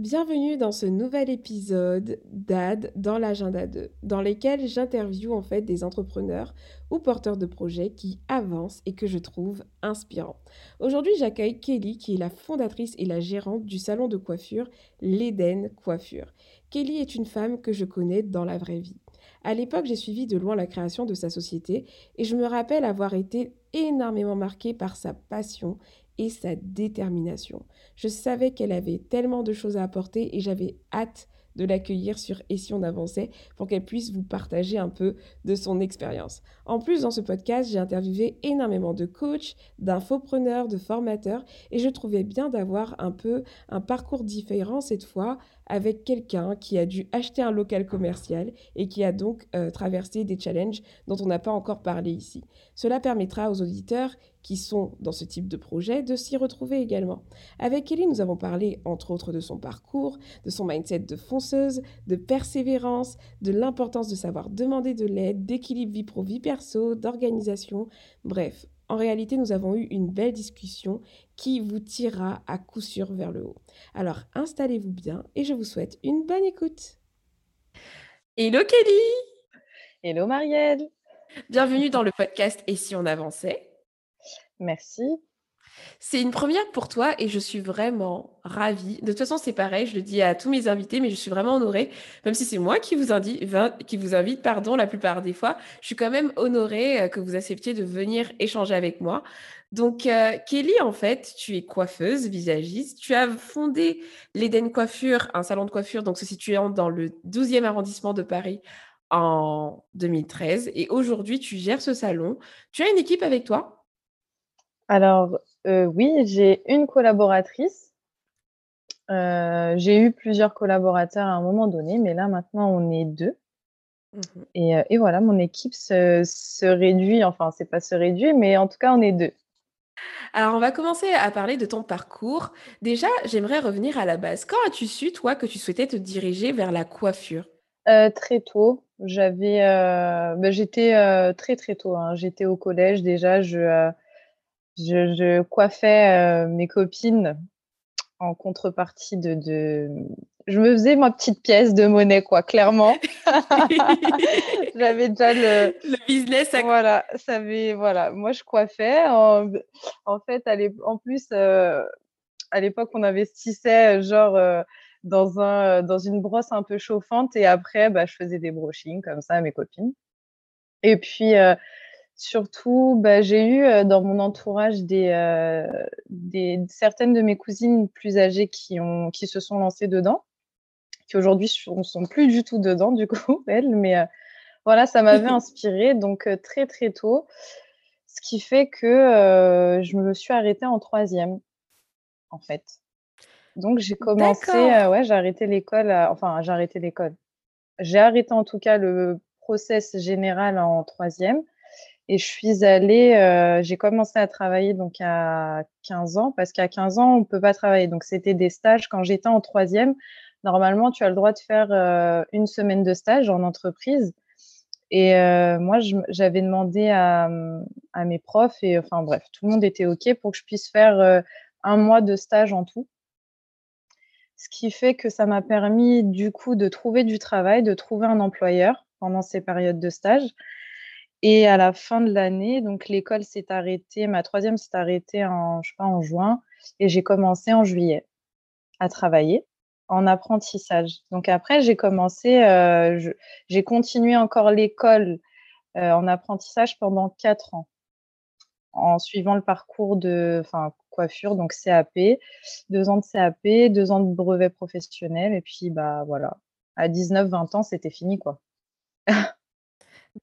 Bienvenue dans ce nouvel épisode d'AD dans l'agenda 2, dans lequel j'interviewe en fait des entrepreneurs ou porteurs de projets qui avancent et que je trouve inspirants. Aujourd'hui, j'accueille Kelly qui est la fondatrice et la gérante du salon de coiffure L'Eden Coiffure. Kelly est une femme que je connais dans la vraie vie. À l'époque, j'ai suivi de loin la création de sa société et je me rappelle avoir été énormément marquée par sa passion et sa détermination. Je savais qu'elle avait tellement de choses à apporter et j'avais hâte de l'accueillir sur Et si on avançait pour qu'elle puisse vous partager un peu de son expérience. En plus, dans ce podcast, j'ai interviewé énormément de coachs, d'infopreneurs, de formateurs et je trouvais bien d'avoir un peu un parcours différent cette fois avec quelqu'un qui a dû acheter un local commercial et qui a donc euh, traversé des challenges dont on n'a pas encore parlé ici. Cela permettra aux auditeurs qui sont dans ce type de projet de s'y retrouver également. Avec Kelly, nous avons parlé entre autres de son parcours, de son mindset de fonceuse, de persévérance, de l'importance de savoir demander de l'aide, d'équilibre vie pro-vie perso, d'organisation, bref, en réalité, nous avons eu une belle discussion qui vous tirera à coup sûr vers le haut. Alors installez-vous bien et je vous souhaite une bonne écoute. Hello Kelly Hello Marielle Bienvenue dans le podcast Et si on avançait? Merci. C'est une première pour toi et je suis vraiment ravie. De toute façon, c'est pareil, je le dis à tous mes invités, mais je suis vraiment honorée, même si c'est moi qui vous, invite, pardon, la plupart des fois, je suis quand même honorée euh, que vous acceptiez de venir échanger avec moi. Donc, euh, Kelly, en fait, tu es coiffeuse, visagiste. Tu as fondé l'Eden Coiffure, un salon de coiffure, donc se situant dans le 12e arrondissement de Paris en 2013. Et aujourd'hui, tu gères ce salon. Tu as une équipe avec toi? Alors, euh, oui, j'ai une collaboratrice. Euh, j'ai eu plusieurs collaborateurs à un moment donné, mais là maintenant on est deux. Mmh euh, et, voilà, mon équipe se, réduit, enfin c'est pas se réduit, mais en tout cas on est deux. Alors on va commencer à parler de ton parcours. Déjà, j'aimerais revenir à la base. Quand as-tu su, toi, que tu souhaitais te diriger vers la coiffure? Très tôt. J'avais, bah, j'étais très très tôt. Hein. J'étais au collège déjà. Je, je, coiffais euh, mes copines en contrepartie de, Je me faisais ma petite pièce de monnaie, quoi, clairement. J'avais déjà le... Le business. Voilà, ça avait... voilà, moi je coiffais. En, fait, en plus, euh, à l'époque, on investissait genre euh, dans, un, dans une brosse un peu chauffante et après, bah, je faisais des brochings comme ça à mes copines. Et puis, Surtout, bah, j'ai eu euh, dans mon entourage des, euh, des, certaines de mes cousines plus âgées qui, ont, qui se sont lancées dedans, qui aujourd'hui ne sont plus du tout dedans, du coup, elles. Mais euh, voilà, ça m'avait inspirée, donc très, très tôt. Ce qui fait que je me suis arrêtée en troisième, en fait. Donc, j'ai commencé, ouais, j'ai arrêté l'école, enfin, j'ai arrêté l'école. J'ai arrêté en tout cas le process général en troisième. Et je suis allée, euh, j'ai commencé à travailler donc à 15 ans, parce qu'à 15 ans, on ne peut pas travailler. Donc, c'était des stages. Quand j'étais en troisième, normalement, tu as le droit de faire euh, une semaine de stage en entreprise. Et euh, moi, j'avais demandé à, à, mes profs, et enfin bref, tout le monde était OK pour que je puisse faire un mois de stage en tout. Ce qui fait que ça m'a permis du coup de trouver du travail, de trouver un employeur pendant ces périodes de stage. Et à la fin de l'année, donc l'école s'est arrêtée, ma troisième s'est arrêtée en, je sais pas, en juin, et j'ai commencé en juillet à travailler en apprentissage. Donc après, j'ai commencé, euh, j'ai continué encore l'école euh, en apprentissage pendant quatre ans, en suivant le parcours de, coiffure, donc CAP, deux ans de CAP, deux ans de brevet professionnel, et puis bah voilà, à 19-20 ans, c'était fini quoi.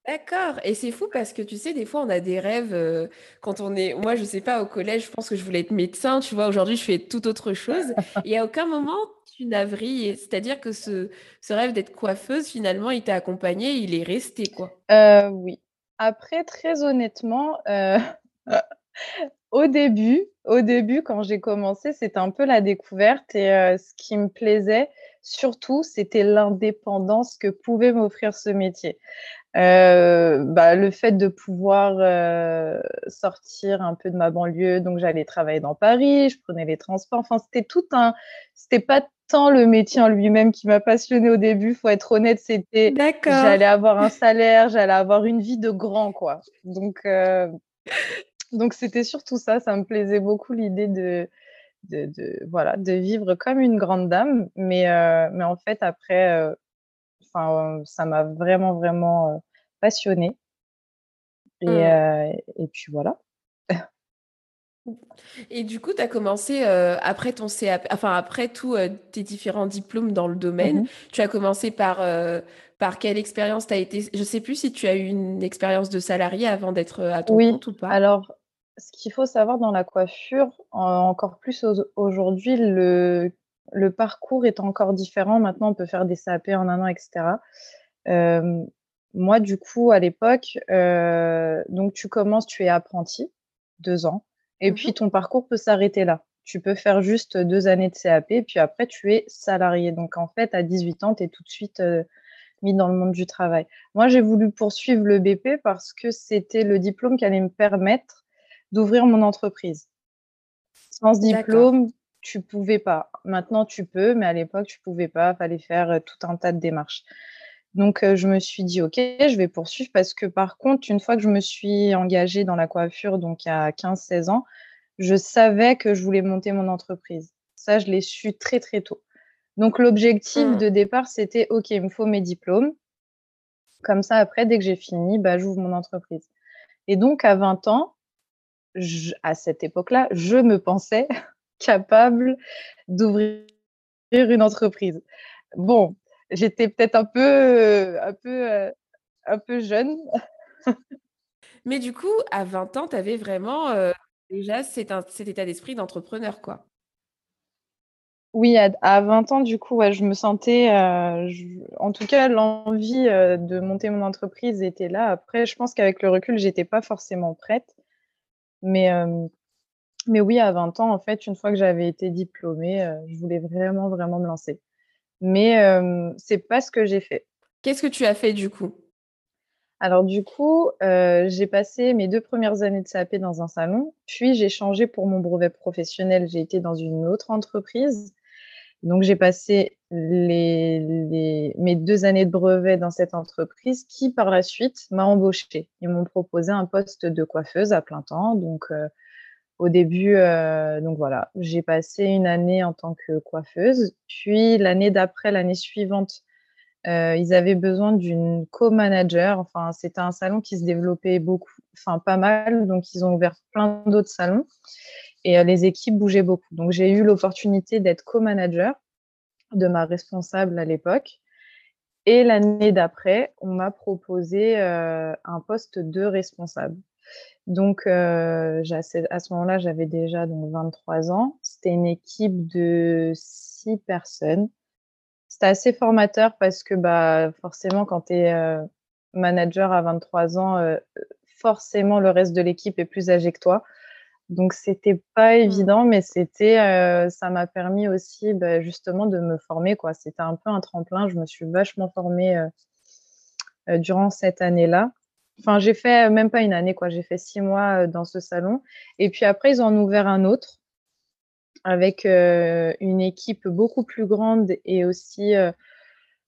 D'accord et c'est fou parce que tu sais, des fois, on a des rêves, quand on est moi, je sais pas, au collège, je pense que je voulais être médecin, tu vois? Aujourd'hui, je fais toute autre chose et à aucun moment tu n'as vrillé. C'est-à-dire que ce ce rêve d'être coiffeuse, finalement, il t'a accompagné, il est resté, quoi? Heu, oui. Après, très honnêtement, heu, au début au début, quand j'ai commencé, c'était un peu la découverte et ce qui me plaisait surtout, c'était l'indépendance que pouvait m'offrir ce métier. Heu, bah, le fait de pouvoir, heu, sortir un peu de ma banlieue, donc j'allais travailler dans Paris, je prenais les transports, enfin, c'était tout un c'était pas tant le métier en lui-même qui m'a passionnée au début, faut être honnête, c'était D'accord. j'allais avoir un salaire, j'allais avoir une vie de grand, quoi. Donc heu, donc c'était surtout ça, ça me plaisait beaucoup l'idée de de de voilà, de vivre comme une grande dame, mais heu, mais en fait après, heu, enfin, ça m'a vraiment, vraiment, heu, passionnée et Mmh. et puis voilà. Et du coup, tu as commencé, après ton CAP enfin, après tous, tes différents diplômes dans le Mmh domaine, tu as commencé par, par quelle expérience? Tu as été je sais plus si tu as eu une expérience de salarié avant d'être, à ton Oui, compte ou pas? alors ce qu'il faut savoir dans la coiffure, en encore plus aujo aujourd'hui, le le parcours est encore différent. Maintenant, on peut faire des CAP en 1 an et cetera. Hem, moi, du coup, à l'époque, heu, donc tu commences, tu es apprenti, 2 ans et Mmh puis ton parcours peut s'arrêter là. Tu peux faire juste 2 années de CAP, puis après tu es salarié. Donc en fait, à 18 ans, tu es tout de suite, heu, mis dans le monde du travail. Moi, j'ai voulu poursuivre le BP parce que c'était le diplôme qui allait me permettre d'ouvrir mon entreprise. Sans diplôme, tu pouvais pas. Maintenant, tu peux, mais à l'époque, tu pouvais pas, fallait faire, heu, tout un tas de démarches. Donc heu, je me suis dit: «OK, je vais poursuivre» parce que par contre, une fois que je me suis engagée dans la coiffure, donc a 15-16 ans, je savais que je voulais monter mon entreprise. Ça, je l'ai su très, très tôt. Donc l'objectif Mmh. de départ, c'était: «OK, il me faut mes diplômes. Comme ça, après, dès que j'ai fini, bah, j'ouvre mon entreprise» et donc à 20 ans, à cette époque-là, je me pensais capable d'ouvrir une entreprise. Bon, j'étais peut-être un peu, un peu, heu, un peu jeune. Mais du coup, à 20 ans, tu avais vraiment, heu, déjà cet état d'esprit d'entrepreneur, quoi? Oui, à à 20 ans, du coup, ouais, je me sentais, je en tout cas, l'envie, de monter mon entreprise était là. Après, je pense qu'avec le recul, j'étais pas forcément prête. Mais, mais oui, à 20 ans, en fait, une fois que j'avais été diplômée, heu, je voulais vraiment, vraiment me lancer. Mais, c'est pas ce que j'ai fait. Qu'est-ce que tu as fait, du coup? Alors du coup, heu, j'ai passé mes 2 premières années de CAP dans un salon, puis j'ai changé pour mon brevet professionnel, j'ai été dans une autre entreprise. Donc j'ai passé mes 2 années de brevet dans cette entreprise qui, par la suite, m'a embauchée. Ils m'ont proposé un poste de coiffeuse à plein temps, donc heu, au début, donc voilà, j'ai passé 1 année en tant que coiffeuse, puis l'année d'après, l'année suivante, heu, ils avaient besoin d'une co-manager, enfin, c'était un salon qui se développait beaucoup, enfin pas mal, donc ils ont ouvert plein d'autres salons et heu, les équipes bougeaient beaucoup. Donc j'ai eu l'opportunité d'être co-manager de ma responsable à l'époque et l'année d'après, on m'a proposé, heu, un poste de responsable. Donc j'ai à ce moment-là, j'avais déjà donc 23 ans. C'était une équipe de 6 personnes. C'était assez formateur parce que, bah, forcément, quand tu es, manager à 23 ans, forcément, le reste de l'équipe est plus âgé que toi. Donc c'était pas Mmh. évident, mais c'était, heu, ça m'a permis aussi, bah, justement de me former, quoi. C'était un peu un tremplin. Je me suis vachement formée, heu heu, durant cette année-là. Enfin, j'ai fait même pas 1 année, quoi, j'ai fait 6 mois, dans ce salon et puis après, ils en ont ouvert un autre avec, une équipe beaucoup plus grande et aussi,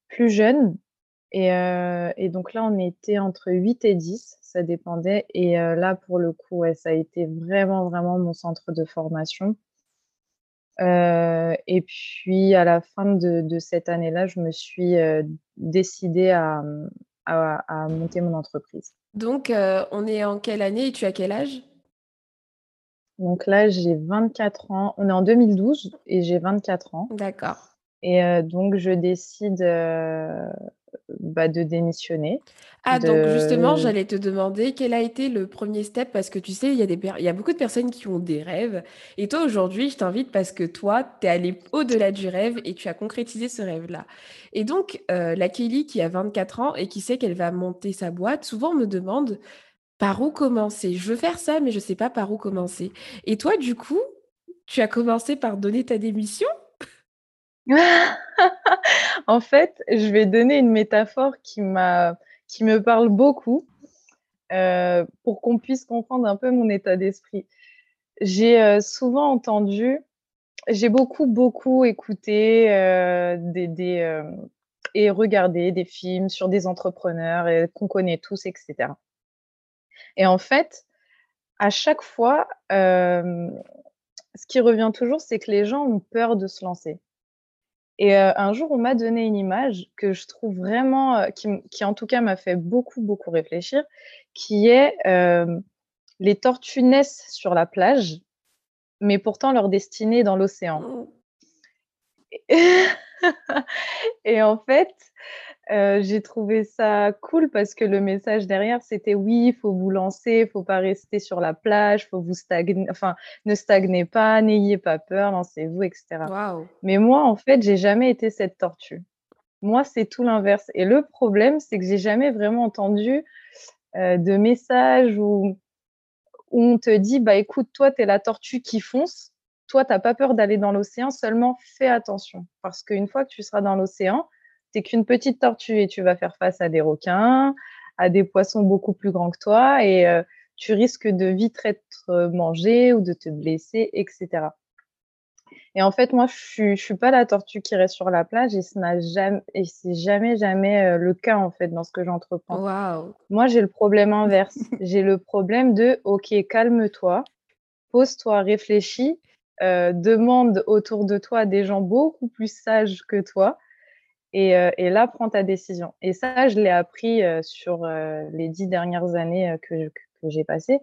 plus jeune et heu et donc là, on était entre 8 et 10, ça dépendait et heu, là, pour le coup, ouais, ça a été vraiment, vraiment mon centre de formation. Heu et puis à la fin de de cette année-là, je me suis, décidée à, à à monter mon entreprise. Donc on est en quelle année et tu as quel âge? Donc là, j'ai 24 ans. On est en 2012 et j'ai 24 ans D'accord. et donc je décide, bah, de démissionner, Ah donc justement, j'allais te demander quel a été le premier step parce que tu sais, il y a des per il y a beaucoup de personnes qui ont des rêves et toi aujourd'hui, je t'invite parce que toi, tu es allée au-delà du rêve et tu as concrétisé ce rêve-là. Et donc, heu, la Kelly qui a 24 ans et qui sait qu'elle va monter sa boîte, souvent me demande: «Par où commencer? Je veux faire ça, mais je sais pas par où commencer». Et toi, du coup, tu as commencé par donner ta démission? En fait, je vais donner une métaphore qui qui me parle beaucoup, heu, pour qu'on puisse comprendre un peu mon état d'esprit. J'ai, heu, souvent entendu j'ai beaucoup, beaucoup écouté, heu, des des, et regardé des films sur des entrepreneurs qu'on connaît tous et cetera. Et en fait, à chaque fois, ce qui revient toujours, c'est que les gens ont peur de se lancer. Et heu, un jour, on m'a donné une image que je trouve vraiment, heu, qui qui en tout cas m'a fait beaucoup, beaucoup réfléchir, qui est, hem, les tortues naissent sur la plage, mais pourtant leur destinée est dans l'océan. Mmh. Et en fait, heu, j'ai trouvé ça cool parce que le message derrière, c'était: «Oui, il faut vous lancer, il faut pas rester sur la plage, faut vous stagn enfin, ne stagnez pas, n'ayez pas peur, lancez-vous» et cetera. Waouh! Mais moi, en fait, j'ai jamais été cette tortue. Moi, c'est tout l'inverse et le problème, c'est que j'ai jamais vraiment entendu, heu, de message où où on te dit: «Bah, écoute, toi, tu es la tortue qui fonce. Toi, tu as pas peur d'aller dans l'océan, seulement fais attention. Parce qu'une fois que tu seras dans l'océan, tu es qu'une petite tortue et tu vas faire face à des requins, à des poissons beaucoup plus grands que toi et heu, tu risques de vite être mangé ou de te blesser et cetera». Et en fait, moi, je suis je suis pas la tortue qui reste sur la plage et ce n'a jam et c'est jamais, jamais, heu, le cas, en fait, dans ce que j'entreprends. Moi, j'ai le problème inverse. J'ai le problème de: «OK, calme-toi, pose-toi, réfléchis, demande autour de toi des gens beaucoup plus sages que toi et heu et là, prends ta décision». Et ça, je l'ai appris, heu, sur, heu, les 10 dernières années, que j'ai passées.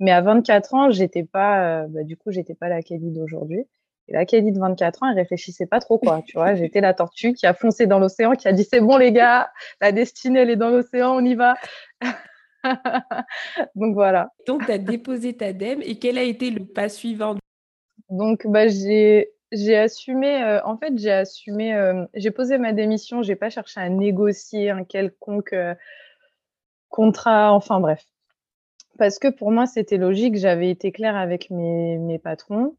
Mais à 24 ans, j'étais pas, bah, du coup, j'étais pas la Kelly d'aujourd'hui et la Kelly de 24 ans, elle réfléchissait pas trop, quoi, tu vois? J'étais la tortue qui a foncé dans l'océan, qui a dit: «C'est bon les gars, la destinée, elle est dans l'océan, on y va». Donc voilà. Donc tu as déposé ta dème et quel a été le pas suivant? Donc bah, j'ai j'ai assumé, heu, en fait, j'ai assumé, hem, j'ai posé ma démission, j'ai pas cherché à négocier un quelconque, heu contrat, enfin bref. Parce que pour moi, c'était logique, j'avais été claire avec mes mes patrons.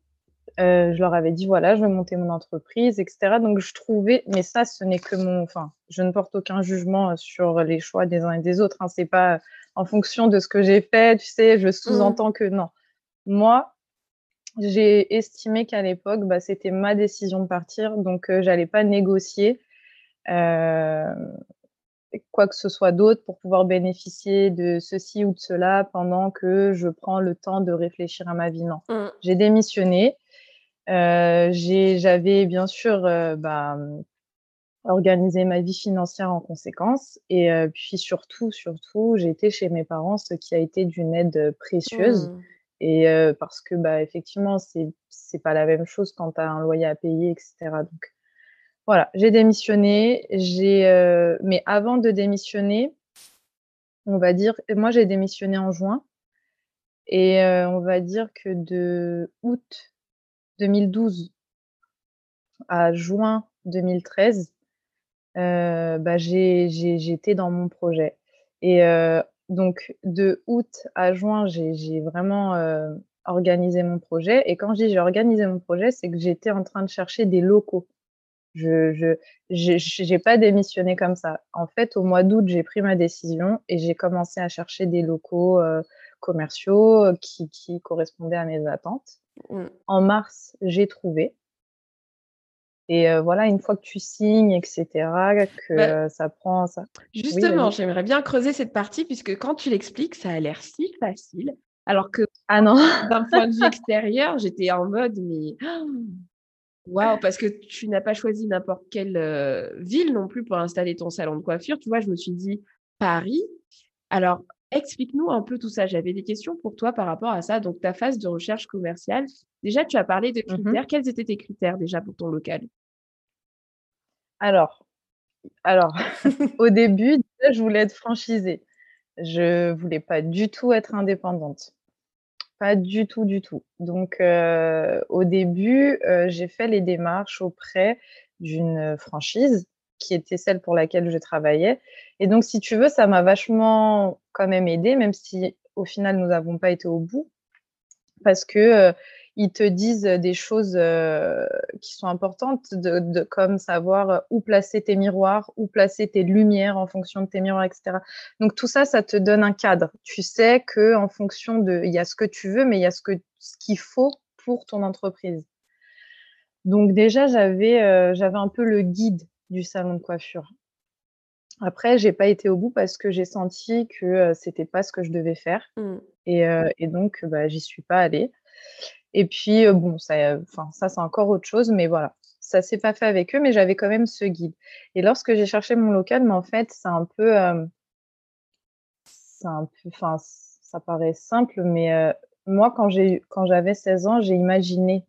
Je leur avais dit: «Voilà, je veux monter mon entreprise» et cetera. Donc je trouvais mais ça, ce n'est que mon enfin, je ne porte aucun jugement, sur les choix des uns et des autres, hein. C'est pas en fonction de ce que j'ai fait, tu sais? Je Mmh. sous-entends que non. Moi, j'ai estimé qu'à l'époque, bah, c'était ma décision de partir, donc heu, j'allais pas négocier, hem, quoi que ce soit d'autre pour pouvoir bénéficier de ceci ou de cela pendant que je prends le temps de réfléchir à ma vie, non. Mmh. J'ai démissionné, j'ai j'avais bien sûr, heu, bah, organisé ma vie financière en conséquence et puis surtout, surtout, été chez mes parents, ce qui a été d'une aide, précieuse Mmh. Et parce que, bah, effectivement, c'est pas la même chose quand tu as un loyer à payer et cetera. Donc voilà, j'ai démissionné, mais avant de démissionner, on va dire moi, j'ai démissionné en juin et on va dire que de août 2012 à juin 2013, heu, bah, j'étais dans mon projet et donc de août à juin, j'ai vraiment, heu, organisé mon projet et quand je dis: «J'ai organisé mon projet», c'est que j'étais en train de chercher des locaux. Je j'ai pas démissionné comme ça. En fait, au mois d'août, j'ai pris ma décision et j'ai commencé à chercher des locaux, heu, commerciaux, heu, qui qui correspondaient à mes attentes. Mmh. En mars, j'ai trouvé et heu, voilà, une fois que tu signes et cetera, Bah, que, heu, ça prend ça justement, j'aimerais bien creuser cette partie puisque quand tu l'expliques, ça a l'air si facile, alors que Ah non! d'un point de vue extérieur, j'étais en mode: «Mais waouh!» parce que tu n'as pas choisi n'importe quelle, heu, ville non plus pour installer ton salon de coiffure, tu vois? Je me suis dit: «Paris». Alors explique-nous un peu tout ça. J'avais des questions pour toi par rapport à ça, donc ta phase de recherche commerciale. Déjà, tu as parlé de Mmh mh. critères. Quels étaient tes critères déjà pour ton local? Alors Alors, au début, je voulais être franchisée. Je voulais pas du tout être indépendante. Pas du tout, du tout. Donc, heu, au début, heu, j'ai fait les démarches auprès d'une franchise qui était celle pour laquelle je travaillais et donc si tu veux, ça m'a vachement quand même aidée, même si au final nous n'avons pas été au bout parce que, heu, ils te disent, des choses, heu, qui sont importantes de de comme savoir, où placer tes miroirs, où placer tes lumières en fonction de tes miroirs et cetera. Donc tout ça, ça te donne un cadre. Tu sais qu'en fonction de il y a ce que tu veux, mais il y a ce que ce qu'il faut pour ton entreprise. Donc déjà, j'avais, heu, j'avais un peu le guide du salon de coiffure. Après, j'ai pas été au bout parce que j'ai senti que, heu, c'était pas ce que je devais faire Mmh. et donc bah, j'y suis pas allée et puis, heu, bon, ça, enfin, ça, c'est encore autre chose, mais voilà, ça s'est pas fait avec eux, mais j'avais quand même ce guide et lorsque j'ai cherché mon local, mais en fait, c'est un peu, c'est un peu enfin, ça paraît simple, mais heu, moi, quand j'avais 16 ans, j'ai imaginé,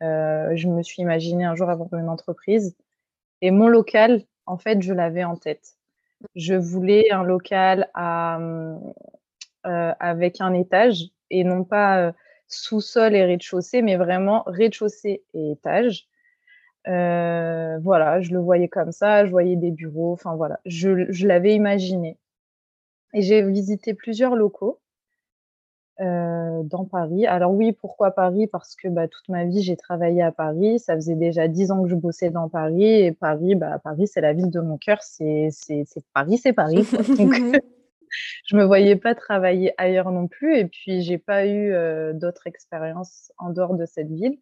je me suis imaginé un jour avoir une entreprise et mon local, en fait, je l'avais en tête. Je voulais un local avec un étage et non pas, sous-sol et rez-de-chaussée, mais vraiment rez-de-chaussée et étage. Heu, voilà, je le voyais comme ça, je voyais des bureaux, enfin voilà, je je l'avais imaginé et j'ai visité plusieurs locaux heu, dans Paris. Alors oui, pourquoi Paris? Parce que, bah, toute ma vie, j'ai travaillé à Paris. Ça faisait déjà 10 ans que je bossais dans Paris et Paris, bah, Paris, c'est la ville de mon cœur. C'est Paris, c'est Paris. Donc je me voyais pas travailler ailleurs non plus et puis j'ai pas eu, heu, d'autres expériences en dehors de cette ville.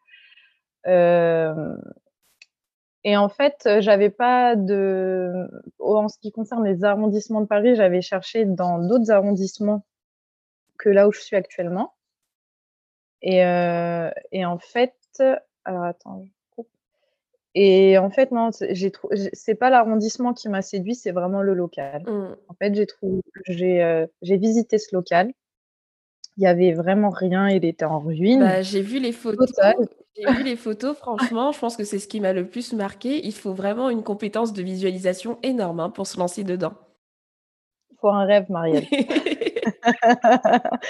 Et en fait, j'avais pas de en ce qui concerne les arrondissements de Paris, j'avais cherché dans d'autres arrondissements que là où je suis actuellement et heu et en fait alors attends, et en fait, non, j'ai trou c'est pas l'arrondissement qui m'a séduit, c'est vraiment le local. Mmh. En fait, j'ai trou j'ai, j'ai visité ce local. Il y avait vraiment rien, il était en ruine Bah, j'ai vu les photos j'ai vu les photos, franchement, je pense que c'est ce qui m'a le plus marqué. Il faut vraiment une compétence de visualisation énorme, hein, pour se lancer dedans. Faut un rêve, Marielle.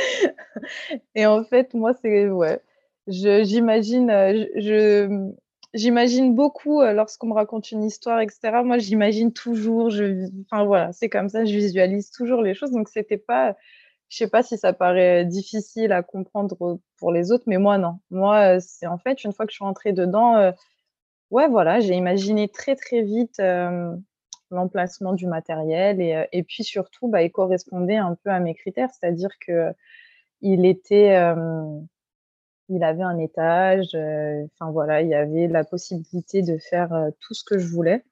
Et en fait, moi, c'est ouais, j'imagine, heu, je j'imagine beaucoup, heu, lorsqu'on me raconte une histoire et cetera. Moi, j'imagine toujours, je enfin voilà, c'est comme ça, je visualise toujours les choses donc c'était pas je sais pas si ça paraît difficile à comprendre, pour les autres, mais moi non. Moi, c'est en fait, une fois que je suis rentrée dedans, ouais, voilà, j'ai imaginé très, très vite, l'emplacement du matériel et et puis surtout, bah, il correspondait un peu à mes critères. C'est-à-dire qu'il était, hem, il avait un étage, heu, enfin voilà, il y avait la possibilité de faire, heu, tout ce que je voulais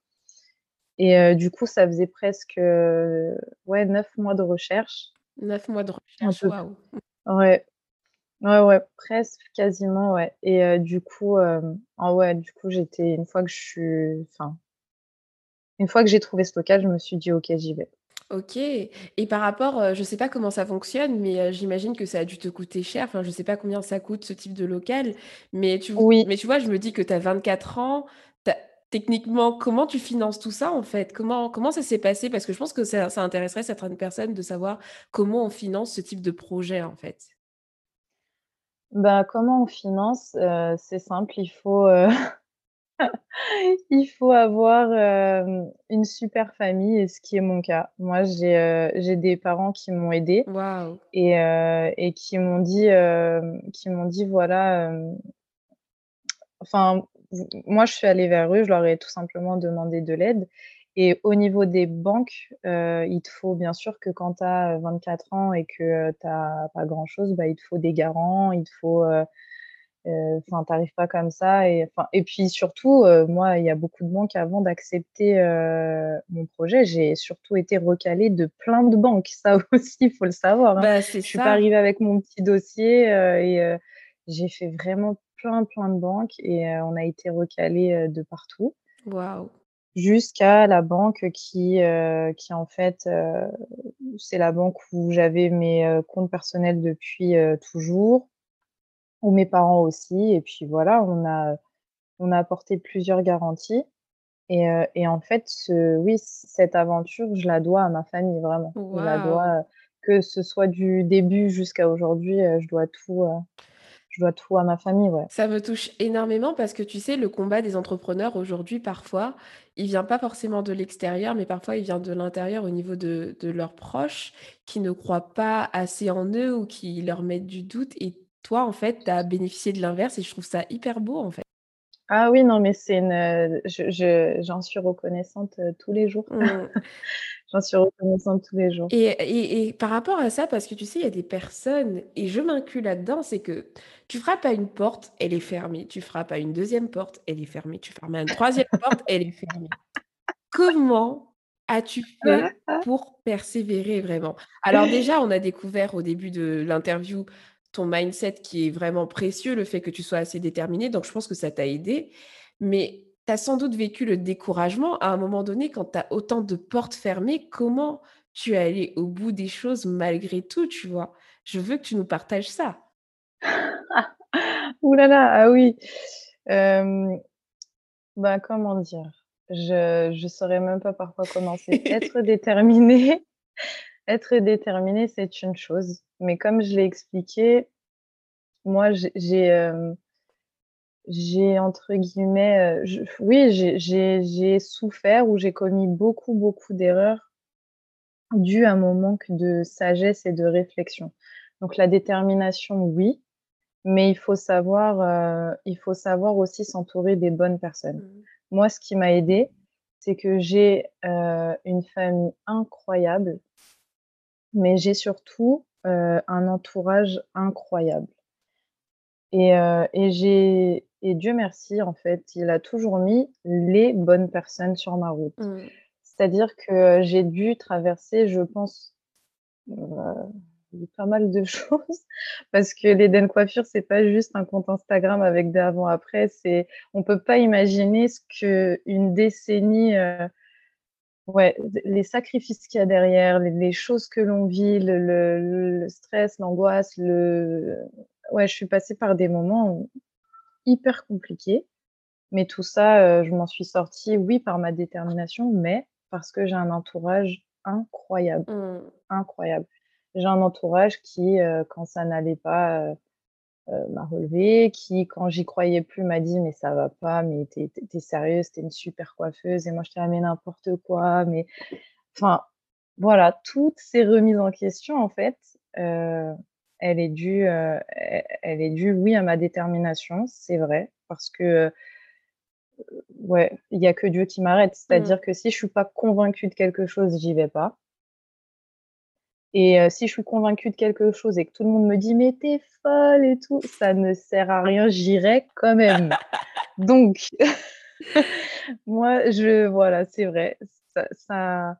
et heu, du coup, ça faisait presque, ouais, 9 mois de recherche. 9 mois de recherche, waouh! ouais. Ouais, ouais, presque, quasiment, ouais et du coup, ah ouais, du coup, j'étais une fois que je suis enfin une fois que j'ai trouvé ce local, je me suis dit: «OK, j'y vais». OK et par rapport, heu, je sais pas comment ça fonctionne, mais heu, j'imagine que ça a dû te coûter cher. Enfin, je sais pas combien ça coûte ce type de local, mais tu Oui. mais tu vois, je me dis que tu as 24 ans, as techniquement, comment tu finances tout ça, en fait? Comment comment ça s'est passé? Parce que je pense que ça ça intéresserait certaines personnes de savoir comment on finance ce type de projet, en fait. Bah, comment on finance? Heu, c'est simple, il faut, il faut avoir, une super famille et ce qui est mon cas. Moi, j'ai, j'ai des parents qui m'ont aidée Waouh! et et qui m'ont dit, qui m'ont dit: «Voilà, hem» enfin, moi, je suis allée vers eux, je leur ai tout simplement demandé de l'aide et au niveau des banques, il te faut bien sûr que quand tu as, heu, 24 ans et que, tu as pas grand chose, bah, il te faut des garants, il te faut, enfin, tu arrives pas comme ça et enfin et puis surtout, heu, moi, il y a beaucoup de banques avant d'accepter, heu, mon projet, j'ai surtout été recalée de plein de banques. Ça aussi, il faut le savoir, hein. Bah, Je suis pas arrivée avec mon petit dossier, et j'ai fait vraiment plein, plein de banques et on a été recalés, heu, de partout. Waouh! Jusqu'à la banque qui, qui en fait, c'est la banque où j'avais mes, comptes personnels depuis, toujours, où mes parents aussi et puis voilà, on a on a apporté plusieurs garanties Et, et en fait, ce, oui, cette aventure, je la dois à ma famille, vraiment. Je la dois, que ce soit du début jusqu'à aujourd'hui, je dois tout, je dois tout à ma famille, ouais. Ça me touche énormément parce que tu sais, le combat des entrepreneurs aujourd'hui, parfois, il vient pas forcément de l'extérieur, mais parfois il vient de l'intérieur au niveau de, de leurs proches qui ne croient pas assez en eux ou qui leur mettent du doute. Et toi, en fait, tu as bénéficié de l'inverse et je trouve ça hyper beau, en fait. Ah oui, non, mais c'est une, je je j'en suis reconnaissante, tous les jours. Mm. J'en suis reconnaissante tous les jours. Et, et, et par rapport à ça, parce que tu sais, il y a des personnes, et je m'inclus là-dedans, c'est que tu frappes à une porte, elle est fermée. Tu frappes à une deuxième porte, elle est fermée. Tu frappes à une troisième porte, elle est fermée. Comment as-tu fait pour persévérer vraiment? Alors déjà, on a découvert au début de l'interview ton mindset qui est vraiment précieux, le fait que tu sois assez déterminé, donc je pense que ça t'a aidé. Mais tu as sans doute vécu le découragement à un moment donné quand tu as autant de portes fermées, comment tu es allé au bout des choses malgré tout, tu vois? Je veux que tu nous partages ça. Ouh là là, ah oui. Bah, comment dire? Je je saurais même pas par quoi commencer. Être déterminé être déterminé, c'est une chose, mais comme je l'ai expliqué, moi j'ai j'ai entre guillemets, je oui, j'ai souffert ou j'ai commis beaucoup, beaucoup d'erreurs dues à mon manque de sagesse et de réflexion. Donc la détermination, oui, mais il faut savoir, heu, il faut savoir aussi s'entourer des bonnes personnes. Mmh. Moi, ce qui m'a aidée, c'est que j'ai, une famille incroyable, mais j'ai surtout, heu, un entourage incroyable et heu et j'ai et Dieu merci, en fait, il a toujours mis les bonnes personnes sur ma route. Mmh. C'est-à-dire que j'ai dû traverser, je pense, heu, pas mal de choses parce que l'Eden Coiffure, c'est pas juste un compte Instagram avec des avant après, c'est on peut pas imaginer ce qu'une décennie, heu, ouais, les sacrifices qu'il y a derrière, les les choses que l'on vit, le le le stress, l'angoisse, le ouais, je suis passée par des moments hyper compliqués, mais tout ça, heu, je m'en suis sortie, oui, par ma détermination, mais parce que j'ai un entourage incroyable, Mmh. incroyable. J'ai un entourage qui, heu, quand ça n'allait pas, heu, m'a relevé, qui, quand j'y croyais plus, m'a dit: «Mais ça va pas, mais tu es tu es tu es sérieuse? Tu es une super coiffeuse» et moi j'étais là: «Mais n'importe quoi, mais» enfin, voilà, toutes ces remises en question, en fait, heu, elle est due, heu, e elle est due, oui, à ma détermination, c'est vrai, parce que, ouais, il y a que Dieu qui m'arrête. Mmh. C'est-à-dire que si je suis pas convaincue de quelque chose, j'y vais pas et heu, si je suis convaincue de quelque chose et que tout le monde me dit: «Mais tu es folle et tout», ça ne sert à rien, j'irai quand même. Donc moi, je voilà, c'est vrai, ça ça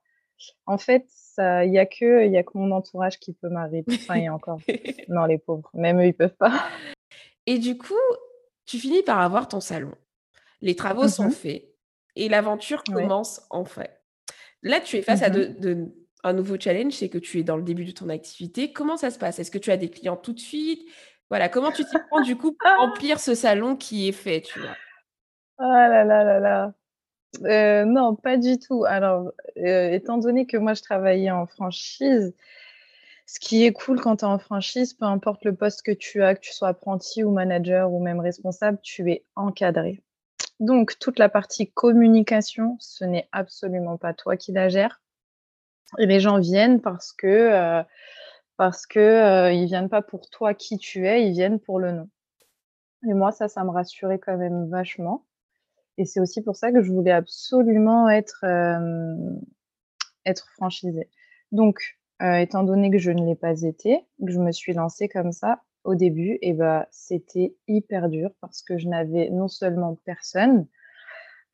en fait, il y a que y a que mon entourage qui peut m'arrêter. Enfin et encore, non, les pauvres, même eux, ils peuvent pas. Et du coup, tu finis par avoir ton salon. Les travaux Mmh sont mh. faits et l'aventure Ouais. commence enfin. Là, tu es face Mmh à mh. de de un nouveau challenge, c'est que tu es dans le début de ton activité. Comment ça se passe? Est-ce que tu as des clients tout de suite? Voilà, comment tu t'y prends du coup pour remplir ce salon qui est fait, tu vois? Ah là là là là. Heu, non, pas du tout. Alors, heu, étant donné que moi je travaillais en franchise, ce qui est cool quand tu es en franchise, peu importe le poste que tu as, que tu sois apprenti ou manager ou même responsable, tu es encadré. Donc toute la partie communication, ce n'est absolument pas toi qui la gères et les gens viennent parce que, heu, parce que, heu, ils viennent pas pour toi qui tu es, ils viennent pour le nom et moi ça, ça me rassurait quand même vachement et c'est aussi pour ça que je voulais absolument être, hem, être franchisée. Donc, heu, étant donné que je ne l'ai pas été, que je me suis lancée comme ça, au début et bah, c'était hyper dur parce que je n'avais non seulement personne,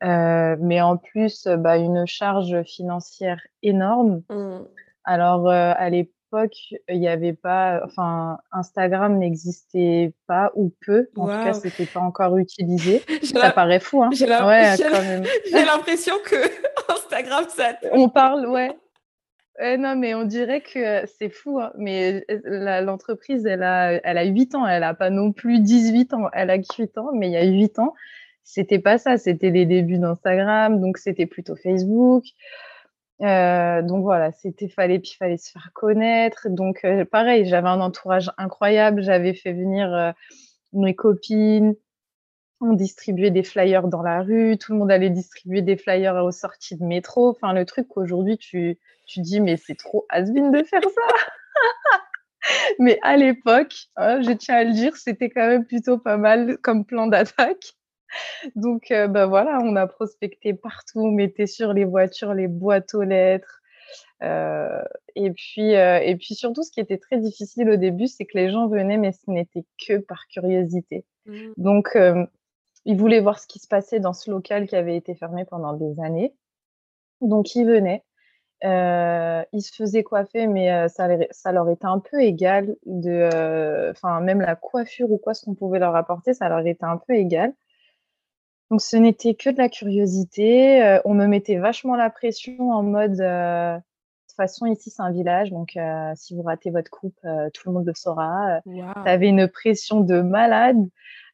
heu, mais en plus, heu, bah, une charge financière énorme. Mmh. Alors, heu, à l'époque, il y avait pas enfin, Instagram n'existait pas ou peu, en tout cas, c'était pas encore utilisé. Ça paraît fou, hein? j'ai l'im Ouais, l'impression que Instagram, ça On parle ouais. Eh non, mais on dirait que c'est fou, hein, mais l'entreprise, elle a elle a 8 ans, elle a pas non plus 18 ans, elle a que 8 ans, mais il y a 8 ans, c'était pas ça, c'était les débuts d'Instagram, donc c'était plutôt Facebook. Euh, donc voilà, c'était fallait puis fallait se faire connaître. Donc euh, pareil, j'avais un entourage incroyable, j'avais fait venir euh, mes copines, on distribuait des flyers dans la rue, tout le monde allait distribuer des flyers aux sorties de métro. Enfin, le truc qu'aujourd'hui tu, tu dis, mais c'est trop has de faire ça. mais à l'époque, hein, je tiens à le dire, c'était quand même plutôt pas mal comme plan d'attaque. Donc, euh, bah voilà, on a prospecté partout, on mettait sur les voitures les boîtes aux lettres. Euh, et, puis, euh, et puis surtout, ce qui était très difficile au début, c'est que les gens venaient, mais ce n'était que par curiosité. Mmh. Donc, ils voulaient voir ce qui se passait dans ce local qui avait été fermé pendant des années. Donc, ils venaient. ils se faisaient coiffer, mais ça, ça, leur était un peu égal de, enfin même la coiffure ou quoi ce qu'on pouvait leur apporter, ça leur était un peu égal. Donc ce n'était que de la curiosité. Euh, on me mettait vachement la pression en mode euh, de toute façon ici c'est un village donc euh, si vous ratez votre coupe tout le monde le saura. Tu avais une pression de malade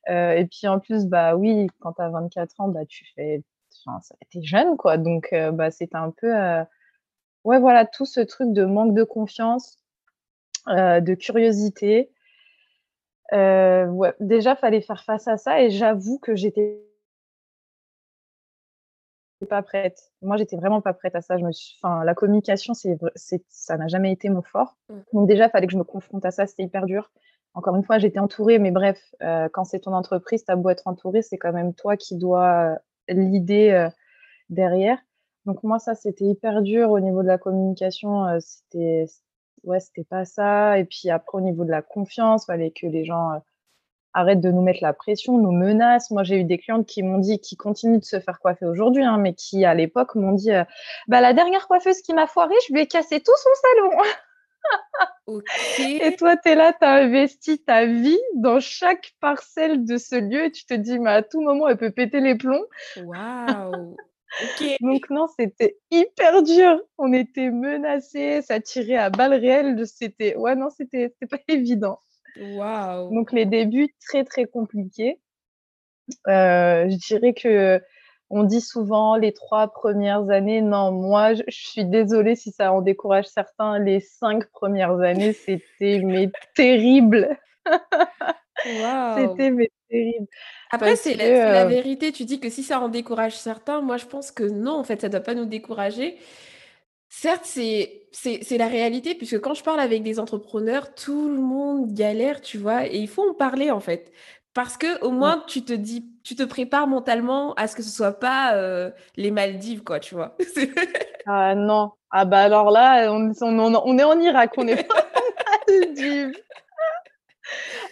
et puis en plus bah oui quand tu as 24 ans bah tu fais enfin es jeune quoi donc bah c'était un peu ouais voilà tout ce truc de manque de confiance de curiosité. ouais, déjà, fallait faire face à ça et j'avoue que j'étais pas prête. Moi, j'étais vraiment pas prête à ça. Je me suis... enfin, la communication, c'est, ça n'a jamais été mon fort. Mmh. Donc déjà, il fallait que je me confronte à ça. C'était hyper dur. Encore une fois, j'étais entourée, mais bref, euh, quand c'est ton entreprise, t'as beau être entourée, c'est quand même toi qui dois euh, l'idée euh, derrière. Donc moi, ça, c'était hyper dur au niveau de la communication. c'était, ouais, c'était pas ça. Et puis après, au niveau de la confiance, fallait que les gens arrête de nous mettre la pression, nous menace. Moi, j'ai eu des clientes qui m'ont dit, qui continuent de se faire coiffer aujourd'hui, hein, mais qui à l'époque m'ont dit, euh, bah la dernière coiffeuse qui m'a foiré, je lui ai cassé tout son salon. Et toi, tu es là, tu as investi ta vie dans chaque parcelle de ce lieu et tu te dis, mais à tout moment, elle peut péter les plombs. Waouh Donc non, c'était hyper dur. On était menacés, ça tirait à balles réelles. C'était, ouais, non, c'était pas évident. Donc les débuts très, très compliqués. Euh, je dirais que on dit souvent les trois premières années. Non, moi, je, suis désolée si ça en décourage certains. Les cinq premières années, c'était mais terrible. C'était mais terrible. Après, c'est la, euh vérité. Tu dis que si ça en décourage certains, moi, je pense que non, en fait, ça ne doit pas nous décourager. Certes, c'est c'est la réalité puisque quand je parle avec des entrepreneurs, tout le monde galère, tu vois? Et il faut en parler, en fait. Parce que au moins tu te dis tu te prépares mentalement à ce que ce soit pas, euh, les Maldives, quoi, tu vois? Ah non. Ah bah alors là, on on est en Irak, on n'est pas en Maldives.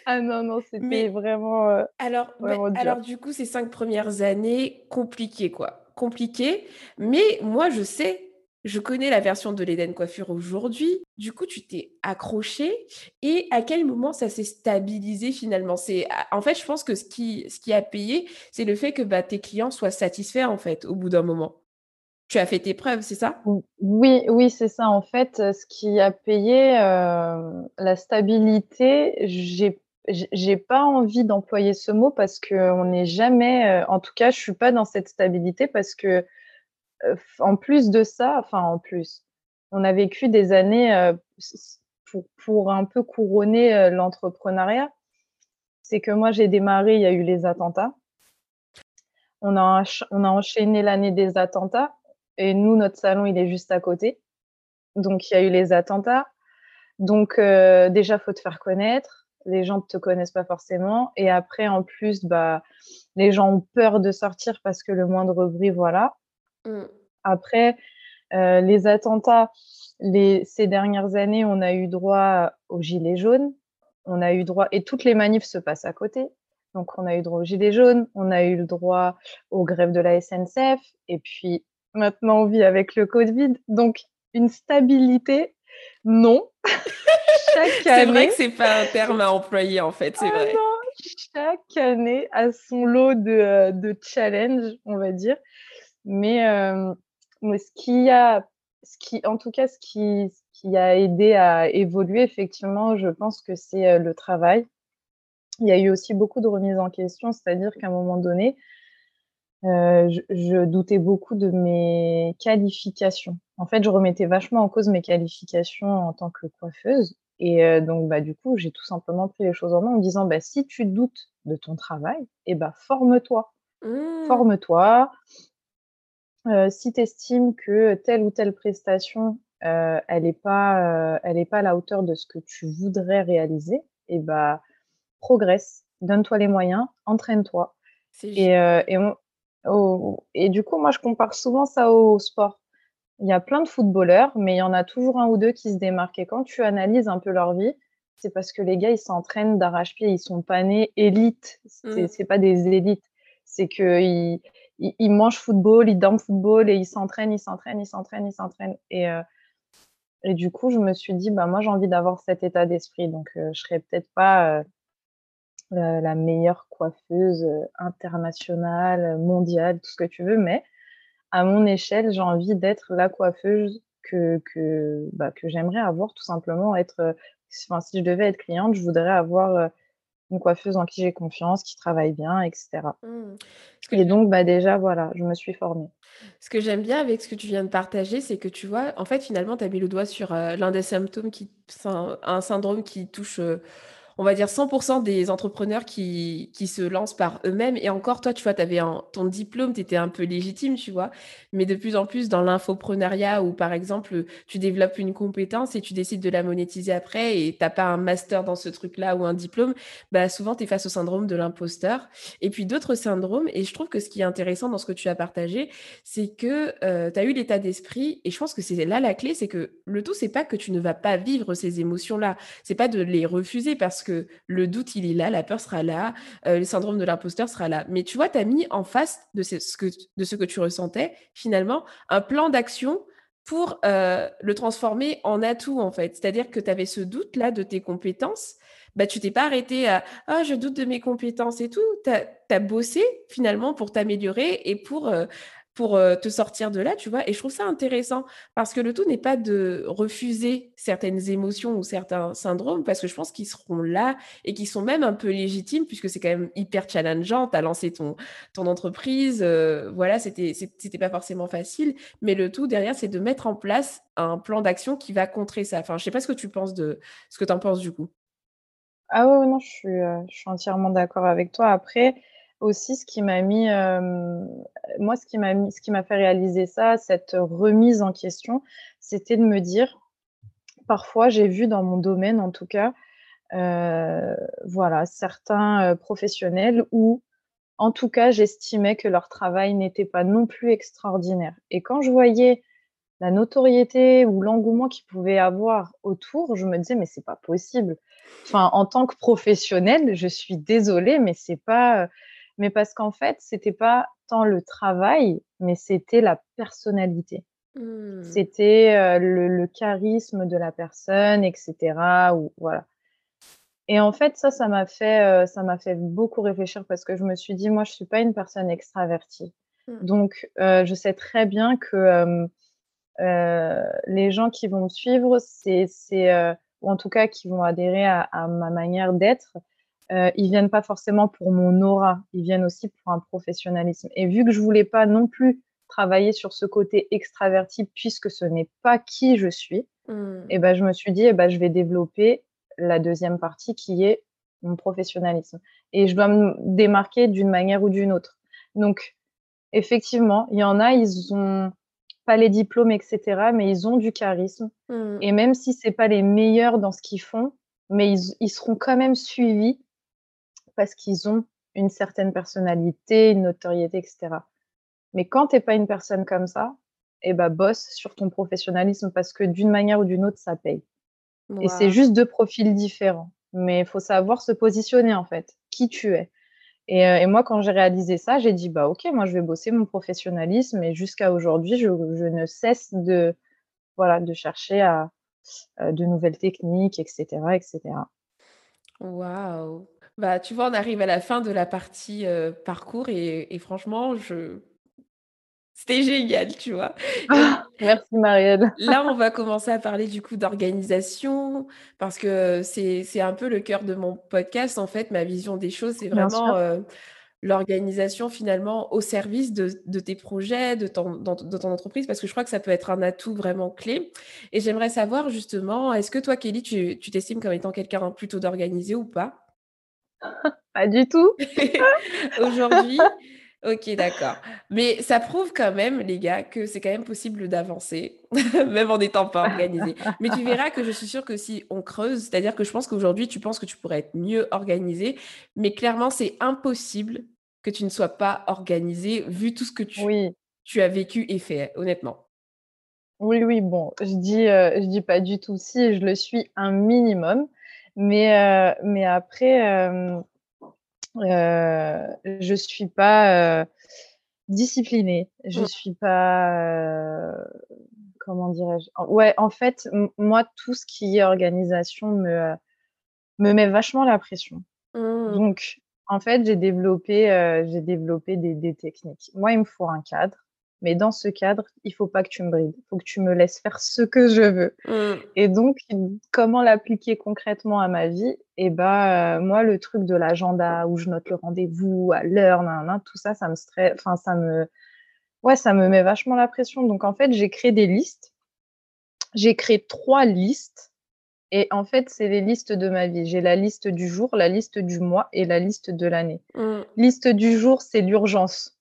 Ah non, non, c'était vraiment, euh, alors alors du coup, ces cinq premières années, compliquées, quoi. Compliquées, mais moi je sais je connais la version de l'Eden Coiffure aujourd'hui. Du coup, tu t'es accroché et à quel moment ça s'est stabilisé finalement? C'est en fait, je pense que ce qui, ce qui a payé, c'est le fait que bah, tes clients soient satisfaits en fait au bout d'un moment. Tu as fait tes preuves, c'est ça? Oui, oui, c'est ça. En fait, ce qui a payé euh, la stabilité, j'ai j'ai pas envie d'employer ce mot parce qu'on n'est jamais, euh, en tout cas, je suis pas dans cette stabilité parce que en plus de ça, enfin en plus, on a vécu des années pour, pour, un peu couronner l'entrepreneuriat. C'est que moi, j'ai démarré, il y a eu les attentats. On a, on a enchaîné l'année des attentats et nous, notre salon, il est juste à côté. Donc, il y a eu les attentats. Donc, euh, déjà, faut te faire connaître. Les gens ne te connaissent pas forcément. Et après, en plus, bah, les gens ont peur de sortir parce que le moindre bruit, voilà. Mmh. Après, euh, les attentats, les, ces dernières années, on a eu droit aux gilets jaunes. On a eu droit, et toutes les manifs se passent à côté. Donc, on a eu droit aux gilets jaunes, on a eu le droit aux grèves de la SNCF, et puis maintenant on vit avec le Covid. Donc, une stabilité, non. c'est vrai que c'est pas un terme à employer en fait, c'est ah vrai. chaque année a son lot de, euh, de challenges, on va dire. Mais, euh, ce qui a, ce qui, en tout cas, ce qui, qui a aidé à évoluer, effectivement, je pense que c'est euh, le travail. Il y a eu aussi beaucoup de remises en question, c'est-à-dire qu'à un moment donné, je, je, doutais beaucoup de mes qualifications. En fait, je remettais vachement en cause mes qualifications en tant que coiffeuse. Et donc, bah, du coup, j'ai tout simplement pris les choses en main en me disant, bah, si tu doutes de ton travail, eh bah, forme-toi. Mmh. Forme-toi. Euh, si tu estimes que telle ou telle prestation, euh, elle n'est pas, euh, elle est pas à la hauteur de ce que tu voudrais réaliser, et bah, progresse, donne-toi les moyens, entraîne-toi. Et, et, et, du coup, moi, je compare souvent ça au sport. Il y a plein de footballeurs, mais il y en a toujours un ou deux qui se démarquent. Et quand tu analyses un peu leur vie, c'est parce que les gars, ils s'entraînent d'arrache-pied, ils sont pas nés élites. C'est mmh. pas des élites. C'est qu'ils ils, mangent football, ils dorment football et ils s'entraînent, ils s'entraînent, ils s'entraînent, ils s'entraînent. Et, euh, et du coup, je me suis dit, bah, moi, j'ai envie d'avoir cet état d'esprit. Donc, euh, je serais peut-être pas euh, la meilleure coiffeuse internationale, mondiale, tout ce que tu veux, mais à mon échelle, j'ai envie d'être la coiffeuse que, que, bah, que j'aimerais avoir, tout simplement. Être, enfin, si je devais être cliente, je voudrais avoir une coiffeuse en qui j'ai confiance, qui travaille bien, etc. Mmh. Et donc, bah, déjà, voilà, je me suis formée. Ce que j'aime bien avec ce que tu viens de partager, c'est que tu vois, en fait, finalement, tu as mis le doigt sur l'un des symptômes qui, un, un syndrome qui touche on va dire 100% des entrepreneurs qui, qui se lancent par eux-mêmes. Et encore, toi, tu vois, avais ton diplôme, tu étais un peu légitime, tu vois. Mais de plus en plus dans l'infoprenariat où, par exemple, tu développes une compétence et tu décides de la monétiser après et tu n'as pas un master dans ce truc-là ou un diplôme, bah, souvent, tu es face au syndrome de l'imposteur. Et puis d'autres syndromes. Et je trouve que ce qui est intéressant dans ce que tu as partagé, c'est que euh, tu as eu l'état d'esprit. Et je pense que c'est là la clé, c'est que le tout, c'est pas que tu ne vas pas vivre ces émotions-là. C'est pas de les refuser parce que le doute, il est là, la peur sera là, euh, le syndrome de l'imposteur sera là. Mais tu vois, tu as mis en face de ce, que, de ce que tu ressentais, finalement, un plan d'action pour euh, le transformer en atout, en fait. C'est-à-dire que tu avais ce doute-là de tes compétences. Bah, tu t'es pas arrêté à ah, je doute de mes compétences et tout. Tu as, bossé finalement pour t'améliorer et pour euh, pour te sortir de là, tu vois. Et je trouve ça intéressant parce que le tout n'est pas de refuser certaines émotions ou certains syndromes parce que je pense qu'ils seront là et qu'ils sont même un peu légitimes puisque c'est quand même hyper challengeant. Tu as lancé ton, ton entreprise, voilà, c'était, pas forcément facile. Mais le tout derrière, c'est de mettre en place un plan d'action qui va contrer ça. Enfin, je sais pas ce que tu penses de ce que tu en penses du coup. Ah ouais, non, je suis, je suis entièrement d'accord avec toi. Après, aussi ce qui m'a mis, moi ce qui m'a ce qui m'a fait réaliser ça, cette remise en question, c'était de me dire parfois j'ai vu dans mon domaine en tout cas, voilà, certains, professionnels où en tout cas j'estimais que leur travail n'était pas non plus extraordinaire et quand je voyais la notoriété ou l'engouement qu'ils pouvaient avoir autour, je me disais: «Mais c'est pas possible». Enfin, en tant que professionnelle, je suis désolée, mais c'est pas, mais parce qu'en fait, c'était pas tant le travail, mais c'était la personnalité. Mmh. C'était le, charisme de la personne, etc. Ou, voilà. Et en fait, ça, ça m'a fait, ça m'a fait beaucoup réfléchir parce que je me suis dit, moi, je suis pas une personne extravertie. Mmh. Donc, je sais très bien que les gens qui vont me suivre, c'est, ou en tout cas qui vont adhérer à ma manière d'être, euh, ils viennent pas forcément pour mon aura, ils viennent aussi pour un professionnalisme. Et vu que je voulais pas non plus travailler sur ce côté extraverti puisque ce n'est pas qui je suis, mmh. et ben je me suis dit eh ben je vais développer la deuxième partie qui est mon professionnalisme. Et je dois me démarquer d'une manière ou d'une autre. Donc effectivement, il y en a, ils ont pas les diplômes, etc., mais ils ont du charisme. Mmh. Et même si c'est pas les meilleurs dans ce qu'ils font, mais ils, ils seront quand même suivis parce qu'ils ont une certaine personnalité, une notoriété, etc. Mais quand tu n'es pas une personne comme ça, eh ben, bosse sur ton professionnalisme parce que d'une manière ou d'une autre, ça paye. Et c'est juste deux profils différents. Mais il faut savoir se positionner, en fait, qui tu es. Et, euh, moi, quand j'ai réalisé ça, j'ai dit, bah ok, moi, je vais bosser mon professionnalisme. Et jusqu'à aujourd'hui, je, ne cesse de, voilà, de chercher à, euh, de nouvelles techniques, etc., etc. Waouh bah, tu vois, on arrive à la fin de la partie parcours et, franchement, je... c'était génial, tu vois. Ah, merci Marielle. là, on va commencer à parler du coup d'organisation parce que c'est un peu le cœur de mon podcast. En fait, ma vision des choses, c'est vraiment l'organisation finalement au service de tes projets, de ton dans de ton entreprise? Parce que je crois que ça peut être un atout vraiment clé et j'aimerais savoir justement, est-ce que toi, Kelly, tu tu t'estimes comme étant quelqu'un plutôt d'organisé ou pas? Pas du tout. Aujourd'hui? OK, d'accord. Mais ça prouve quand même, les gars, que c'est quand même possible d'avancer, même en n'étant pas organisé. Mais tu verras que je suis sûre que si on creuse, c'est-à-dire que je pense qu'aujourd'hui, tu penses que tu pourrais être mieux organisé, mais clairement, c'est impossible que tu ne sois pas organisé, vu tout ce que tu Oui. tu as vécu et fait, honnêtement. Oui, oui, bon, je dis, heu, je dis pas du tout si, je le suis un minimum, mais heu, mais après, hem, heu, je suis pas, disciplinée. Je Mmh. suis pas, comment dirais-je? Ouais, en fait, moi, tout ce qui est organisation me, me met vachement la pression. Mmh. Donc en fait, j'ai développé, j'ai développé des des techniques. Moi, il me faut un cadre, mais dans ce cadre, il faut pas que tu me brides. Il faut que tu me laisses faire ce que je veux Mmh. et donc comment l'appliquer concrètement à ma vie? Et bah, heu, moi, le truc de l'agenda où je note le rendez-vous à l'heure, tout ça, ça me stre enfin, ça me ouais, ça me met vachement la pression. Donc en fait, j'ai créé des listes. J'ai créé 3 listes et en fait, c'est les listes de ma vie. J'ai la liste du jour, la liste du mois et la liste de l'année. Mmh. Liste du jour, c'est l'urgence.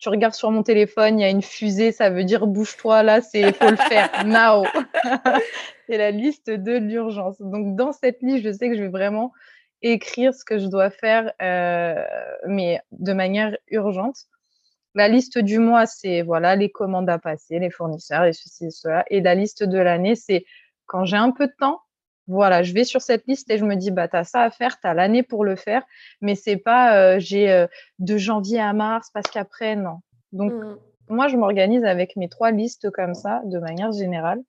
Tu regardes sur mon téléphone, il y a une fusée, ça veut dire: «Bouge-toi là, c'est faut le faire now». C'est la liste de l'urgence. Donc dans cette liste, je sais que je vais vraiment écrire ce que je dois faire, heu, mais de manière urgente. La liste du mois, c'est voilà, les commandes à passer, les fournisseurs et ceci et cela et la liste de l'année, c'est quand j'ai un peu de temps, voilà, je vais sur cette liste et je me dis: «Bah, tu as ça à faire, tu as l'année pour le faire», mais c'est pas, heu, j'ai, heu, de janvier à mars parce qu'après non. Donc Mmh. moi, je m'organise avec mes 3 listes comme ça, de manière générale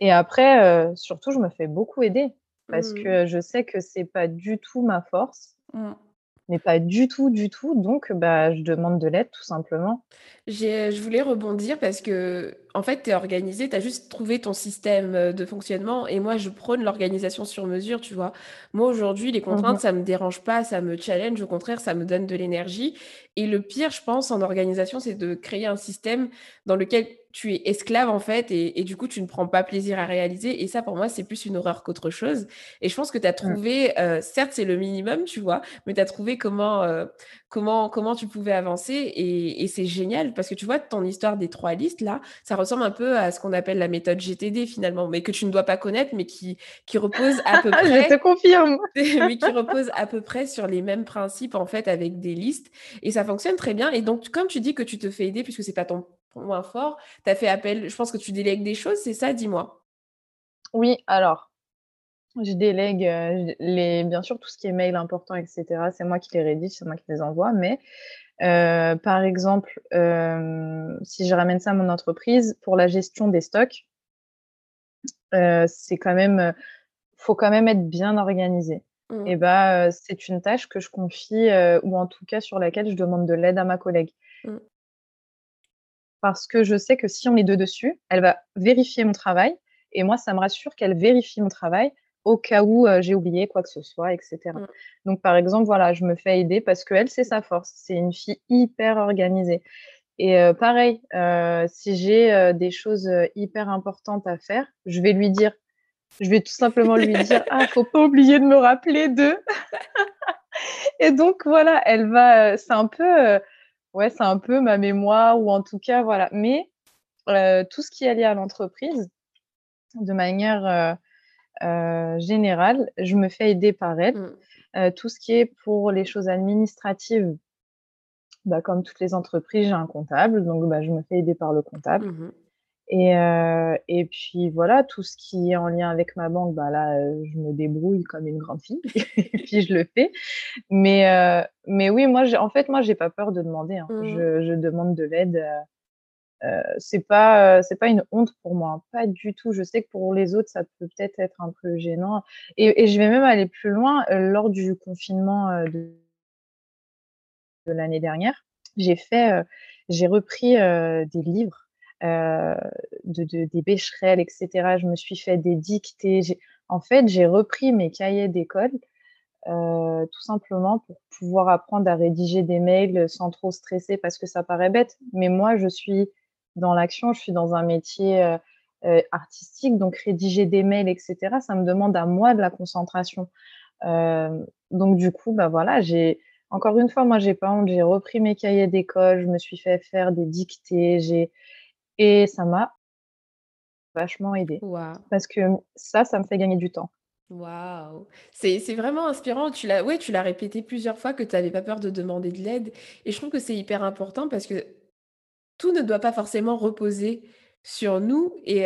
et après, heu, surtout, je me fais beaucoup aider parce Mmh. que je sais que c'est pas du tout ma force, Mmh. Mais pas du tout, du tout, donc bah, je demande de l'aide tout simplement. J'ai je voulais rebondir parce qu'en fait, tu es organisé, tu as juste trouvé ton système, heu, de fonctionnement et moi, je prône l'organisation sur mesure, tu vois? Moi, aujourd'hui, les Mmh contraintes, ça me dérange pas, ça me challenge, au contraire, ça me donne de l'énergie et le pire, je pense, en organisation, c'est de créer un système dans lequel tu es esclave, en fait et et du coup, tu ne prends pas plaisir à réaliser et ça, pour moi, c'est plus une horreur qu'autre chose et je pense que tu as Mmh. trouvé, heu, certes, c'est le minimum, tu vois? Mais tu as trouvé comment, heu, comment comment tu pouvais avancer et et c'est génial parce que tu vois, ton histoire des 3 listes là, ça ressemble un peu à ce qu'on appelle la méthode GTD finalement, mais que tu ne dois pas connaître, mais qui qui repose à peu Je te près confirme. mais qui repose à peu près sur les mêmes principes en fait avec des listes et ça fonctionne très bien et donc comme tu dis que tu te fais aider puisque c'est pas ton point fort, tu as fait appel je pense que tu délègues des choses, c'est ça? Dis-moi. Oui, alors, je délègue, heu, j les bien sûr, tout ce qui est mail important et cetera, c'est moi qui les rédige, c'est moi qui les envoie, mais heu, par exemple, hem, si je ramène ça à mon entreprise, pour la gestion des stocks c'est quand même, faut quand même être bien organisé Mmh. et bah, c'est une tâche que je confie, ou en tout cas sur laquelle je demande de l'aide à ma collègue. Mmh. Parce que je sais que si on est 2 dessus, elle va vérifier mon travail et moi, ça me rassure qu'elle vérifie mon travail au cas où, heu, j'ai oublié quoi que ce soit et cetera. Mmh. Donc par exemple, voilà, je me fais aider parce qu'elle, c'est sa force. C'est une fille hyper organisée et heu, pareil, heu, si j'ai, des choses, hyper importantes à faire, je vais lui dire. Je vais tout simplement lui dire: «Ah, faut pas oublier de me rappeler de» et donc voilà, elle va, c'est un peu, ouais, c'est un peu ma mémoire ou en tout cas, voilà, mais heu, tout ce qui est lié à l'entreprise, de manière, heu heu, générale, je me fais aider par elle. Mmh. Tout ce qui est pour les choses administratives bah, comme toutes les entreprises, j'ai un comptable, donc bah, je me fais aider par le comptable Mmh mh. Et heu et puis voilà, tout ce qui est en lien avec ma banque, bah, là, heu, je me débrouille comme une grande fille et puis je le fais. Mais heu, mais oui, moi, en fait, moi, j'ai pas peur de demander, hein. Mmh. Je je demande de l'aide, c'est pas, c'est pas une honte pour moi, hein, pas du tout. Je sais que pour les autres, ça peut peut-être être un peu gênant et et je vais même aller plus loin, lors du confinement, de de l'année dernière, j'ai fait, j'ai repris, des livres, heu, de de des Becherel et cetera. Je me suis fait des dictées, en fait, j'ai repris mes cahiers d'école, heu, tout simplement pour pouvoir apprendre à rédiger des mails, sans trop stresser parce que ça paraît bête, mais moi je suis dans l'action, je suis dans un métier, heu, artistique, donc rédiger des mails et cetera, ça me demande à moi de la concentration. Donc du coup, bah, voilà, j'ai encore une fois, moi j'ai pas honte, j'ai repris mes cahiers d'école, je me suis fait faire des dictées, j'ai et ça m'a vachement Waouh! parce que ça, ça me fait gagner du temps. Waouh! C'est vraiment inspirant. Tu l'as ouais, tu l'as répété plusieurs fois que tu avais pas peur de demander de l'aide et je trouve que c'est hyper important parce que tout ne doit pas forcément reposer sur nous et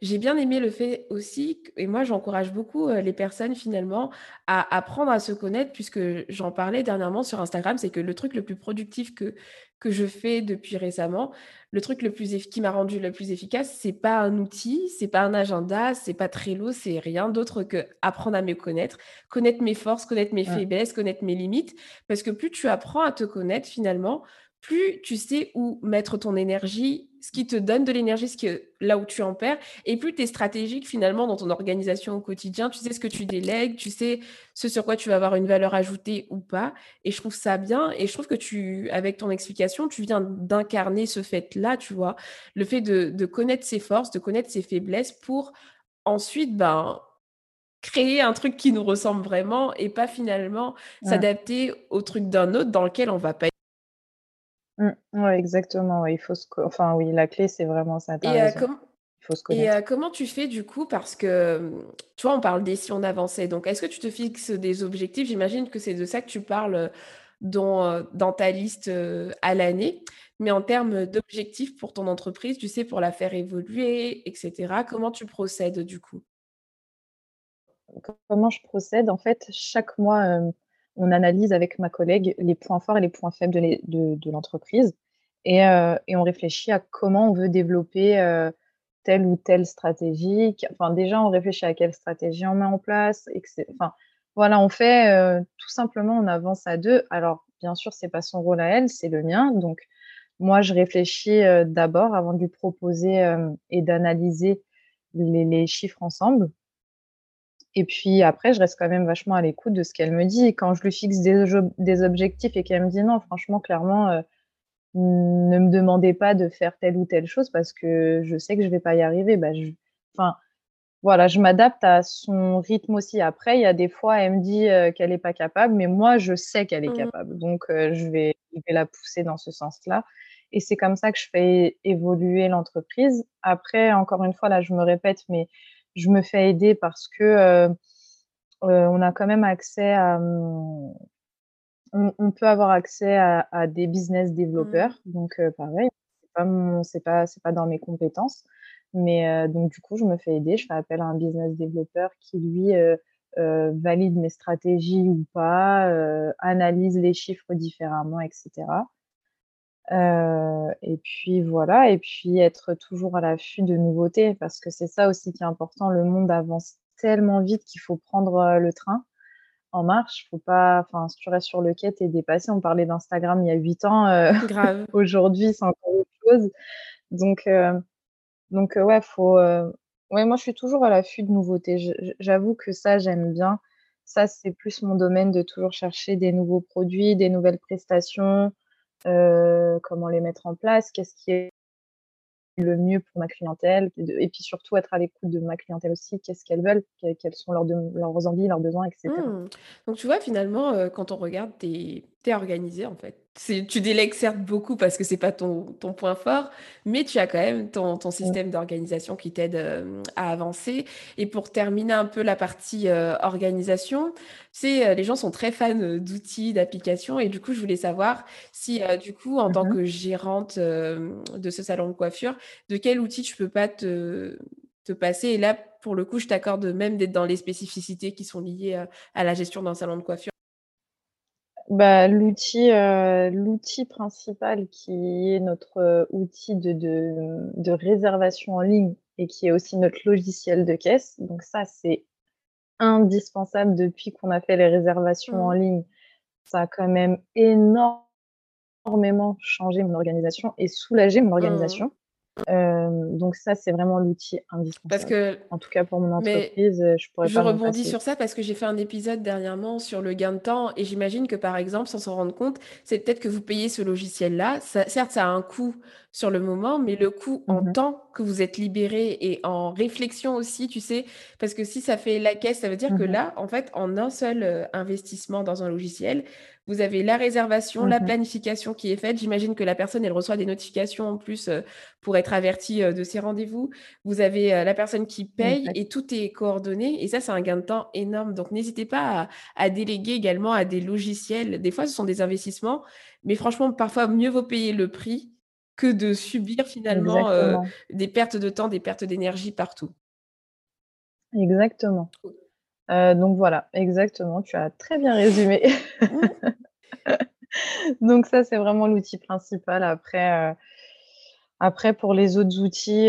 j'ai bien aimé le fait aussi et moi j'encourage beaucoup, les personnes finalement à apprendre à se connaître puisque j'en parlais dernièrement sur Instagram, c'est que le truc le plus productif que que je fais depuis récemment, le truc le plus qui m'a rendu le plus efficace, c'est pas un outil, c'est pas un agenda, c'est pas Trello, c'est rien d'autre qu'apprendre à me connaître, connaître mes forces, connaître mes faiblesses, connaître mes limites. Parce que plus tu apprends à te connaître finalement, plus tu sais où mettre ton énergie, ce qui te donne de l'énergie, ce que là où tu en perds et plus tu es stratégique finalement dans ton organisation au quotidien. Tu sais ce que tu délègues, tu sais ce sur quoi tu vas avoir une valeur ajoutée ou pas et je trouve ça bien et je trouve que tu avec ton explication, tu viens d'incarner ce fait-là, tu vois? Le fait de de connaître ses forces, de connaître ses faiblesses pour ensuite, ben, créer un truc qui nous ressemble vraiment et pas finalement s'adapter au truc d'un autre dans lequel on va pas Mmh. Ouais, exactement, ouais, il faut se co enfin oui, la clé, c'est vraiment ça, Et heu, raison. com Il faut se et connaître. heu, comment tu fais du coup? Parce que, hem, tu vois, on parle des si on avançait, donc est-ce que tu te fixes des objectifs? J'imagine que c'est de ça que tu parles, dans, ta liste, à l'année. Mais en termes d'objectifs pour ton entreprise, tu sais, pour la faire évoluer et cetera, comment tu procèdes du coup? Comment je procède? En fait, chaque mois, on analyse avec ma collègue les points forts et les points faibles de l'entreprise et heu et on réfléchit à comment on veut développer, heu, telle ou telle stratégie. Enfin, déjà, on réfléchit à quelle stratégie on met en place voilà, on fait, heu, tout simplement, on avance à 2. Alors, bien sûr, c'est pas son rôle à elle, c'est le mien. Donc moi, je réfléchis, d'abord avant de lui proposer, et d'analyser les chiffres ensemble. Et puis après, je reste quand même vachement à l'écoute de ce qu'elle me dit. Quand je lui fixe des objectifs et qu'elle me dit: «Non, franchement, clairement, heu, ne me demandez pas de faire telle ou telle chose parce que je sais que je vais pas y arriver», bah, je enfin, voilà, je m'adapte à son rythme aussi. Après, il y a des fois, elle me dit, heu, qu'elle est pas capable, mais moi, je sais qu'elle est Mmh. capable. Donc heu, je vais je vais la pousser dans ce sens-là et c'est comme ça que je fais évoluer l'entreprise. Après, encore une fois, là, je me répète, mais je me fais aider parce que, heu heu, on a quand même accès à, mmh, on on peut avoir accès à à des business Mmh. développeurs. Donc heu, pareil, c'est pas c'est pas dans mes compétences. Mais donc du coup, je me fais aider. Je fais appel à un business développeur qui lui, valide mes stratégies ou pas, analyse les chiffres différemment et et puis voilà et puis être toujours à l'affût de nouveautés parce que c'est ça aussi qui est important. Le monde avance tellement vite qu'il faut prendre, le train en marche. Faut pas enfin, si tu restes sur le quai, tu es dépassé. On parlait d'Instagram il y a 8 ans, Grave. aujourd'hui, c'est encore autre chose. Donc heu donc ouais, faut, ouais, moi, je suis toujours à l'affût de nouveautés. J'avoue que ça, j'aime bien. Ça, c'est plus mon domaine de toujours chercher des nouveaux produits, des nouvelles prestations, heu, comment les mettre en place, qu'est-ce qui est le mieux pour ma clientèle et puis surtout être à l'écoute de ma clientèle aussi. Qu'est-ce qu'elles veulent? Que quelles sont leurs leurs envies, leurs besoins et cetera. Mmh. Donc tu vois finalement, heu, quand on regarde, tu es tu es organisée en fait. C'est tu délègues certes beaucoup parce que c'est pas ton ton point fort, mais tu as quand même ton ton système d'organisation qui t'aide, à avancer et pour terminer un peu la partie, organisation, heu, les gens sont très fans, d'outils, d'applications et du coup, je voulais savoir si, du coup, en Mmh tant que gérante, de ce salon de coiffure, de quel outil tu peux pas te te passer? Et là, pour le coup, je t'accorde même d'être dans les spécificités qui sont liées, à la gestion d'un salon de coiffure. Bah, l'outil, heu, l'outil principal qui est notre, heu, outil de de, de réservation en ligne et qui est aussi notre logiciel de caisse, donc ça, c'est indispensable depuis qu'on a fait les réservations en Mmh. ligne. Ça a quand même énormément changé mon organisation et soulagé mon Mmh. Organisation. donc ça, c'est vraiment l'outil indispensable. Parce que en tout cas pour mon mais entreprise, je pourrais je pas rebondis sur ça parce que j'ai fait un épisode dernièrement sur le gain de temps et j'imagine que par exemple, sans s'en rendre compte, c'est peut-être que vous payez ce logiciel-là. Certes, ça a un coût sur le moment, mais le coût en Mmh temps que vous êtes libéré et en réflexion aussi, tu sais, parce que si ça fait la caisse, ça veut dire que Mmh là, en fait, en un seul euh, investissement dans un logiciel, vous avez la réservation, la Mmh planification qui est faite. J'imagine que la personne, elle reçoit des notifications en plus euh, pour être avertie euh, de ses rendez-vous. Vous avez la personne qui paye et tout est coordonné. Et ça, c'est un gain de temps énorme. Donc, n'hésitez pas à, à déléguer également à des logiciels. Des fois, ce sont des investissements, mais franchement, parfois, mieux vaut payer le prix que de subir finalement euh, des pertes de temps, des pertes d'énergie partout. Exactement. Heu, donc voilà, exactement, tu as très bien résumé. Donc ça, c'est vraiment l'outil principal. Après, heu, après pour les autres outils,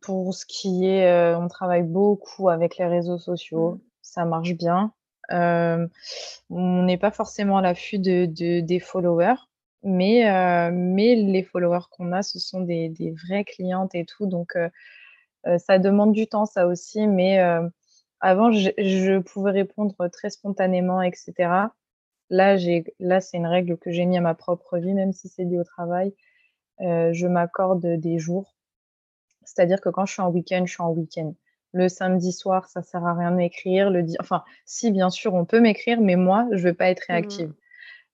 pour ce qui est, on travaille beaucoup avec les réseaux sociaux, Mm. ça marche bien. On n'est pas forcément à l'affût de de des followers, mais heu, mais les followers qu'on a, ce sont des des vraies clientes et tout, donc heu heu, ça demande du temps ça aussi, mais avant je je pouvais répondre très spontanément et cetera. Là, c'est une règle que j'ai mis à ma propre vie, même si c'est lié au travail. Je m'accorde des jours. C'est-à-dire que quand je suis en week-end, je suis en week-end. Le samedi soir, ça sert à rien de m'écrire. Le di enfin, si, bien sûr, on peut m'écrire, mais moi, je vais pas être réactive. Mm.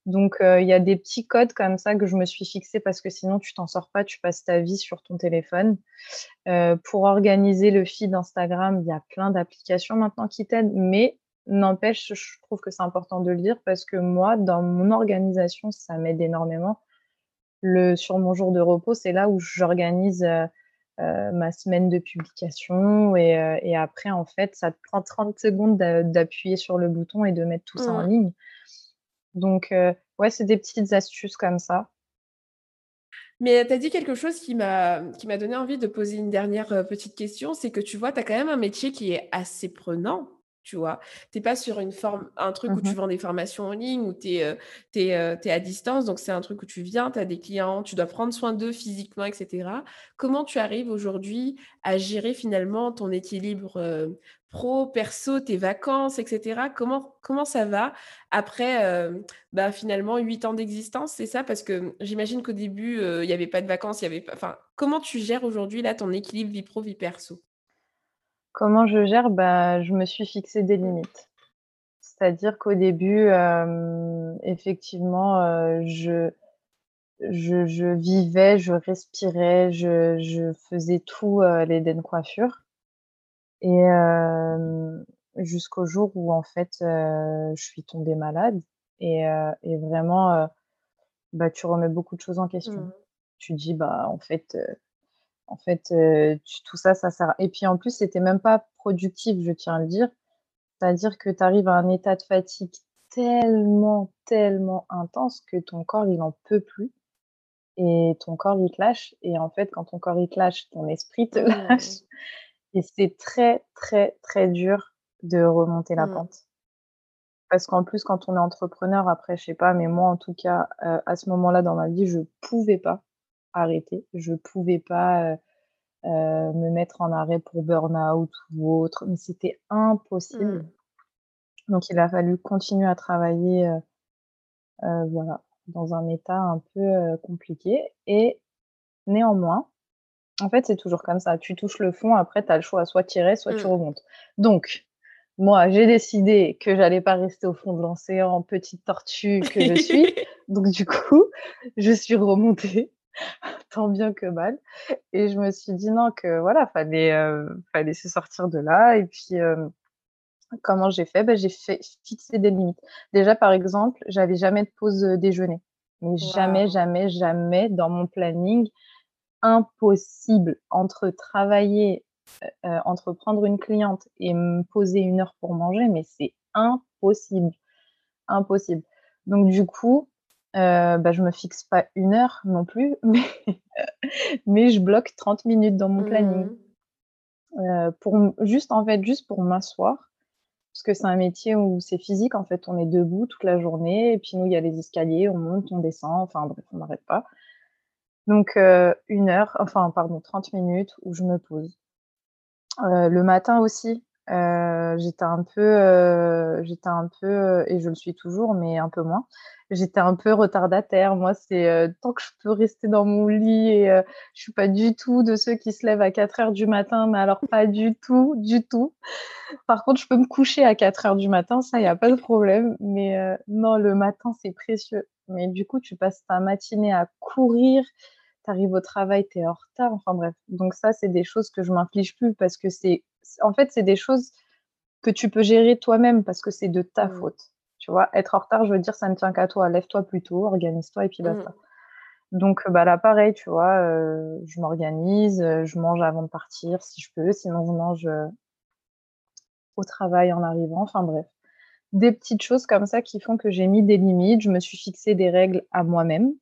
Donc, heu, il y a des petits codes comme ça que je me suis fixés parce que sinon tu t'en sors pas, tu passes ta vie sur ton téléphone. Heu, pour organiser le feed Instagram, il y a plein d'applications maintenant qui t'aident, mais n'empêche, je trouve que c'est important de le dire parce que moi, dans mon organisation, ça m'aide énormément. Le sur mon jour de repos, c'est là où j'organise, heu, ma semaine de publication et après, en fait, ça te prend 30 secondes d'a d'appuyer sur le bouton et de mettre tout ça en ligne. Donc ouais, c'est des petites astuces comme ça. Mais tu as dit quelque chose qui m'a qui m'a donné envie de poser une dernière, petite question. C'est que tu vois, tu as quand même un métier qui est assez prenant, tu vois? Tu es pas sur une forme un truc où Mmh tu vends des formations en ligne, où tu es, à distance, donc c'est un truc où tu viens, tu as des clients, tu dois prendre soin d'eux physiquement et cetera. Comment tu arrives aujourd'hui à gérer finalement ton équilibre, pro, perso, tes vacances et cetera? Comment comment ça va après, bah, finalement 8 ans d'existence, c'est ça? Parce que j'imagine qu'au début, il y avait pas de vacances, il y avait pas enfin, comment tu gères aujourd'hui là ton équilibre vie pro, vie perso? Comment je gère? Bah, je me suis fixé des limites. C'est-à-dire qu'au début, hem, effectivement, heu, je je je vivais, je respirais, je je faisais tout, heu, l'Eden Coiffure et hem, jusqu'au jour où en fait, heu, je suis tombée malade et heu et vraiment, heu, bah, tu remets beaucoup de choses en question. Mmh. Tu dis: «Bah, en fait, heu, en fait, tu tout ça, ça sert à» et puis en plus, c'était même pas productif, je tiens à le dire. C'est-à-dire que tu arrives à un état de fatigue tellement, tellement intense que ton corps, il en peut plus et ton corps, il te lâche et en fait, quand ton corps, il te lâche, ton esprit te Mmh. lâche et c'est très, très, très dur de remonter la Mmh. pente. Parce qu'en plus, quand on est entrepreneur, après, je sais pas, mais moi, en tout cas, à ce moment-là dans ma vie, je pouvais pas arrêter. Je pouvais pas, heu heu, me mettre en arrêt pour burn-out ou autre, mais c'était Mmh. impossible. Donc il a fallu continuer à travailler, heu, voilà, dans un état un peu, compliqué et néanmoins, en fait, c'est toujours comme ça. Tu touches le fond, après tu as le choix, soit restes, soit tu Mmh. remontes. Donc moi, j'ai décidé que j'allais pas rester au fond de l'océan, petite tortue que je suis. Donc du coup, je suis remontée, tant bien que mal et je me suis dit: «Non, que voilà, fallait, heu, fallait se sortir de là» et puis, hem Comment j'ai fait? Bah, j'ai fait fixer des limites. Déjà, par exemple, j'avais jamais de pause, heu, déjeuner. Mais jamais, jamais, jamais dans mon planning, impossible. Entre travailler, entre prendre une cliente et me poser une heure pour manger, mais c'est impossible, impossible. Donc du coup, heu, bah, je me fixe pas une heure non plus, mais mais je bloque 30 minutes dans mon planning, Mmh. heu, pour juste, en fait, juste pour m'asseoir Parce que c'est un métier où c'est physique, en fait, on est debout toute la journée et puis nous, il y a les escaliers, on monte, on descend, enfin bref, on n'arrête pas. Donc, une heure, enfin, pardon, 30 minutes où je me pose. le matin aussi, j'étais un peu, j'étais un peu, et je le suis toujours, mais un peu moins. J'étais un peu retardataire. Moi, c'est tant que je peux rester dans mon lit et je suis pas du tout de ceux qui se lèvent à 4 heures du matin, mais alors pas du tout, du tout. Par contre, je peux me coucher à 4 heures du matin, ça, il n'y a pas de problème. Mais non, le matin, c'est précieux. Mais du coup, tu passes ta matinée à courir, tu arrives au travail, tu es en retard, enfin bref. Donc ça, c'est des choses que je m'inflige plus parce que c'est en fait, c'est des choses que tu peux gérer toi-même parce que c'est de ta mmh. faute. Tu vois, être en retard, je veux dire, ça ne tient qu'à toi. Lève-toi plus tôt, organise-toi et puis basta. Mmh. Donc, bah là, pareil, tu vois, euh, je m'organise, euh, je mange avant de partir si je peux, sinon je mange euh, au travail en arrivant. Enfin bref, des petites choses comme ça qui font que j'ai mis des limites, je me suis fixé des règles à moi-même.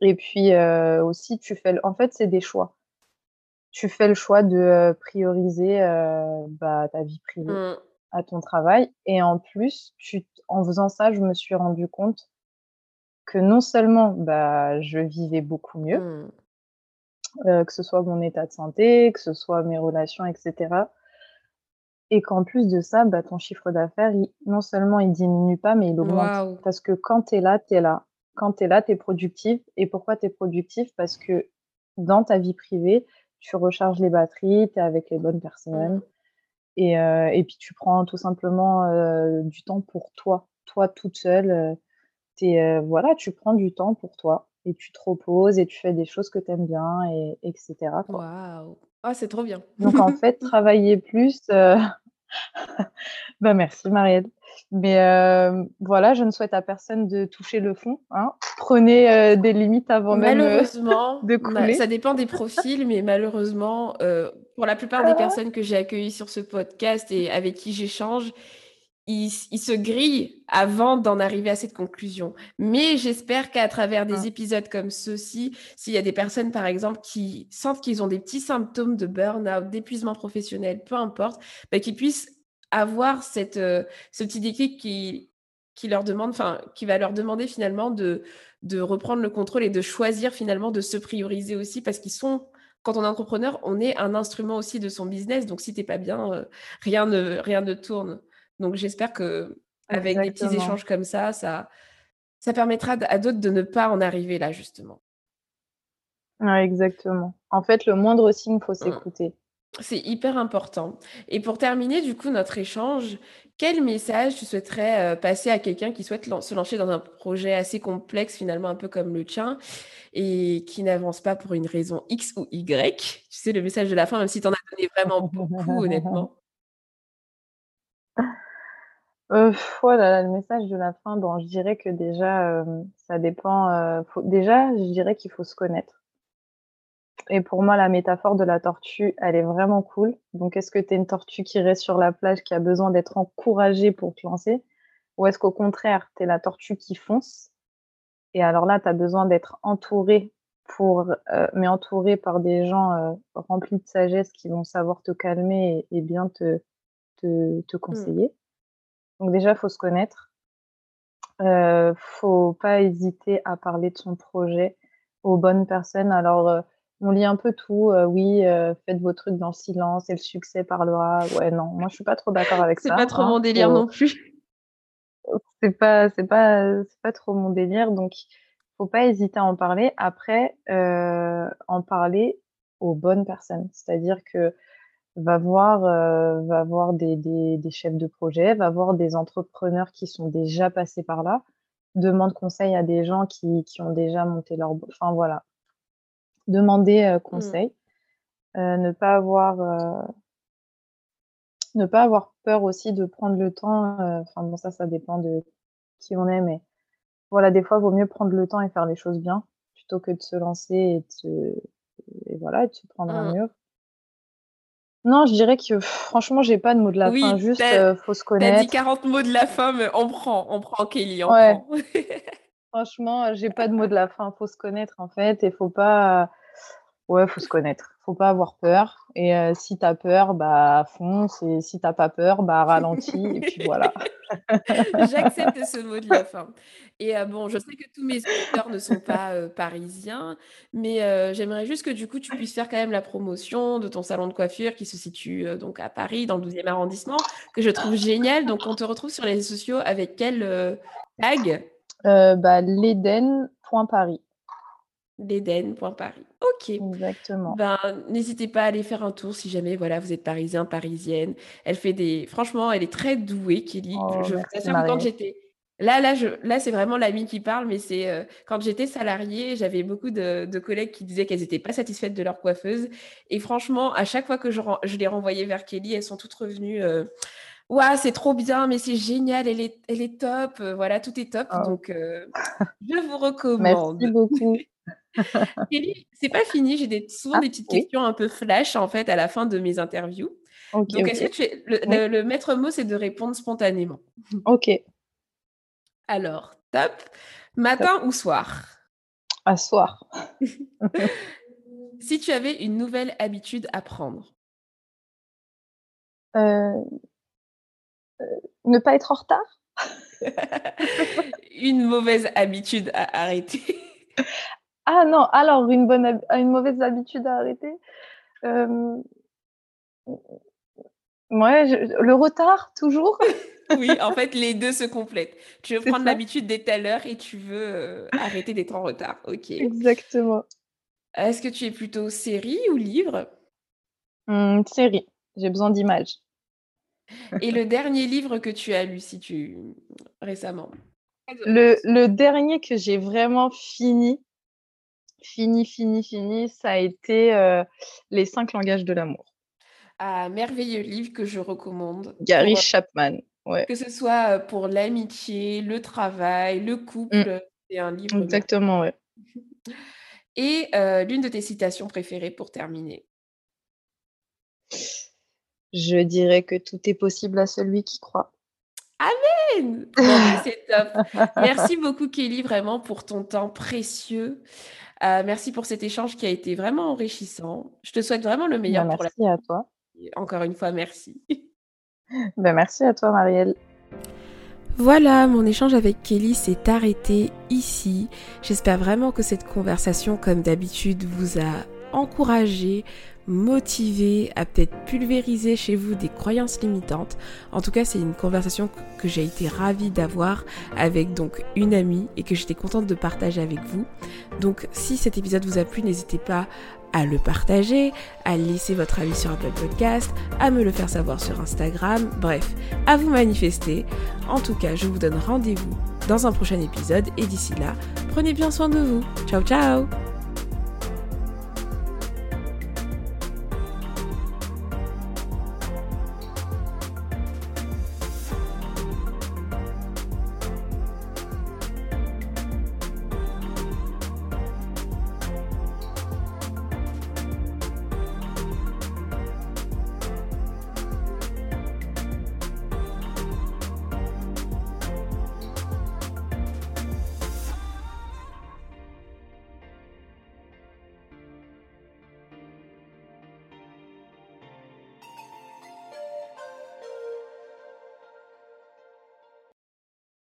Et puis aussi, tu fais, en fait, c'est des choix tu fais le choix de prioriser bah, ta vie privée mmh. à ton travail. Et en plus, tu, en faisant ça, je me suis rendu compte que non seulement bah, je vivais beaucoup mieux, mmh. que ce soit mon état de santé, que ce soit mes relations, etc. Et qu'en plus de ça, bah, ton chiffre d'affaires, non seulement il diminue pas, mais il augmente. Parce que quand tu es là, tu es là. Quand tu es là, tu es productif. Et pourquoi tu es productif Parce que dans ta vie privée, tu recharges les batteries, tu es avec les bonnes personnes. Mmh. Et, et, puis tu prends tout simplement du temps pour toi, toi toute seule. Es, voilà, tu prends du temps pour toi et tu te reposes et tu fais des choses que tu aimes bien, et, etc. Waouh! Ah, c'est trop bien. Donc en fait, travailler plus. bah merci Marielle. Mais euh, voilà, je ne souhaite à personne de toucher le fond. Hein. Prenez euh, des limites avant même euh, de couler. Ça dépend des profils, mais malheureusement, pour la plupart des personnes que j'ai accueillies sur ce podcast et avec qui j'échange, ils, se grillent avant d'en arriver à cette conclusion. Mais j'espère qu'à travers des ah. épisodes comme ceux-ci, s'il y a des personnes, par exemple, qui sentent qu'ils ont des petits symptômes de burn-out, d'épuisement professionnel, peu importe, bah, qu'ils puissent avoir cette, euh, ce petit déclic qui, qui leur demande, enfin, qui va leur demander finalement de, de reprendre le contrôle et de choisir finalement de se prioriser aussi parce qu'ils sont, quand on est entrepreneur, on est un instrument aussi de son business. Donc, si t'es pas bien, euh, rien, ne, rien ne tourne. Donc, j'espère que avec des petits échanges comme ça, ça, ça permettra à d'autres de ne pas en arriver là, justement. exactement. En fait, le moindre signe, il faut mmh. s'écouter. C'est hyper important. Et pour terminer, du coup, notre échange, quel message tu souhaiterais euh, passer à quelqu'un qui souhaite se lancer dans un projet assez complexe, finalement, un peu comme le tien, et qui n'avance pas pour une raison X ou Y? Tu sais, le message de la fin, même si tu en as donné vraiment beaucoup, honnêtement. Euh, voilà, le message de la fin, bon, je dirais que déjà, euh, ça dépend. Euh, déjà, je dirais qu'il faut se connaître. Et pour moi, la métaphore de la tortue, elle est vraiment cool. Donc, est-ce que tu es une tortue qui reste sur la plage, qui a besoin d'être encouragée pour te lancer? Ou est-ce qu'au contraire, tu es la tortue qui fonce? Et alors là, tu as besoin d'être entourée pour, euh, mais entourée par des gens euh, remplis de sagesse qui vont savoir te calmer et, bien te, te, te mmh. Donc déjà, il faut se connaître. Euh, faut pas hésiter à parler de son projet aux bonnes personnes. Alors, euh, on lit un peu tout. Euh, oui, euh, faites vos trucs dans le silence et le succès parlera. Ouais, non, moi je suis pas trop d'accord avec ça. C'est pas trop mon hein, délire non plus. C'est pas, c'est pas, c'est pas trop mon délire. Donc, faut pas hésiter à en parler. Après, en parler aux bonnes personnes. C'est-à-dire que va voir, va voir des, des, des, chefs de projet, va voir des entrepreneurs qui sont déjà passés par là. Demande conseil à des gens qui, qui ont déjà monté leur. Enfin voilà, demander euh, mmh. conseil, euh, ne pas avoir euh, ne pas avoir peur aussi de prendre le temps. Enfin bon, ça, ça dépend de qui on est, mais voilà, des fois, il vaut mieux prendre le temps et faire les choses bien plutôt que de se lancer et de et voilà, et de se prendre un mmh. mur. Non, je dirais que franchement, j'ai pas de mots de la fin, juste faut se connaître. T'as dit 40 mots de la fin, mais on prend, on prend Kelly, on prend. franchement, j'ai pas de mots de la fin, faut se connaître en fait, et faut pas Ouais, faut se connaître. Faut pas avoir peur. Et euh, si tu as peur, bah fonce. Et si t'as pas peur, bah ralentis. et puis voilà. J'accepte ce mot de la fin. Et euh, bon, je sais que tous mes auditeurs ne sont pas euh, parisiens, mais j'aimerais juste que du coup, tu puisses faire quand même la promotion de ton salon de coiffure qui se situe donc à Paris, dans le 12e arrondissement, que je trouve génial. Donc, on te retrouve sur les réseaux sociaux avec quel tag? Bah, L'Eden.paris. L'Eden.paris. Ok. Exactement. Ben, n'hésitez pas à aller faire un tour si jamais voilà, vous êtes parisien, parisienne. Elle fait des. Franchement, elle est très douée, Kelly. Oh, je vous quand j'étais. Là, là, je... là c'est vraiment l'ami qui parle, mais c'est euh, quand j'étais salariée, j'avais beaucoup de, collègues qui disaient qu'elles n'étaient pas satisfaites de leur coiffeuse. Et franchement, à chaque fois que je, je les renvoyais vers Kelly, elles sont toutes revenues. Euh, ouais, c'est trop bien, mais c'est génial, elle est, elle est top. Euh, voilà, tout est top. Oh. Donc, je vous recommande. Merci beaucoup. Kelly, c'est pas fini. J'ai des, souvent ah, des petites questions un peu flash en fait à la fin de mes interviews. Donc, est-ce que tu es, le, maître mot, c'est de répondre spontanément? Ok. Alors, top. Matin ou soir? À soir. si tu avais une nouvelle habitude à prendre? Euh, euh, Ne pas être en retard? Une mauvaise habitude à arrêter ah non, alors une, bonne une mauvaise habitude à arrêter. Euh... le retard, toujours? oui, en fait, les deux se complètent. Tu veux prendre l'habitude d'être à l'heure et tu veux euh, arrêter d'être en retard. Ok. Exactement. Est-ce que tu es plutôt série ou livre? Mmh, Série. J'ai besoin d'images. et le dernier livre que tu as lu, si tu récemment? Le, le dernier que j'ai vraiment fini, fini, fini, fini, ça a été euh, Les cinq langages de l'amour. Un merveilleux livre que je recommande. Gary euh, Chapman. Ouais. Que ce soit euh, pour l'amitié, le travail, le couple, mmh. c'est un livre. Exactement, ouais. Et l'une de tes citations préférées pour terminer? Je dirais que tout est possible à celui qui croit. Amen C'est top. Merci beaucoup Kelly vraiment pour ton temps précieux. Euh, merci pour cet échange qui a été vraiment enrichissant. Je te souhaite vraiment le meilleur bah, pour la Merci à toi. encore une fois, merci. Ben, merci à toi, Marielle. Voilà, mon échange avec Kelly s'est arrêté ici. J'espère vraiment que cette conversation, comme d'habitude, vous a encouragé, motiver, à peut-être pulvériser chez vous des croyances limitantes. En tout cas, c'est une conversation que j'ai été ravie d'avoir avec donc une amie et que j'étais contente de partager avec vous. Donc, si cet épisode vous a plu, n'hésitez pas à le partager, à laisser votre avis sur Apple Podcast, à me le faire savoir sur Instagram, bref, à vous manifester. En tout cas, je vous donne rendez-vous dans un prochain épisode et d'ici là, prenez bien soin de vous. Ciao ciao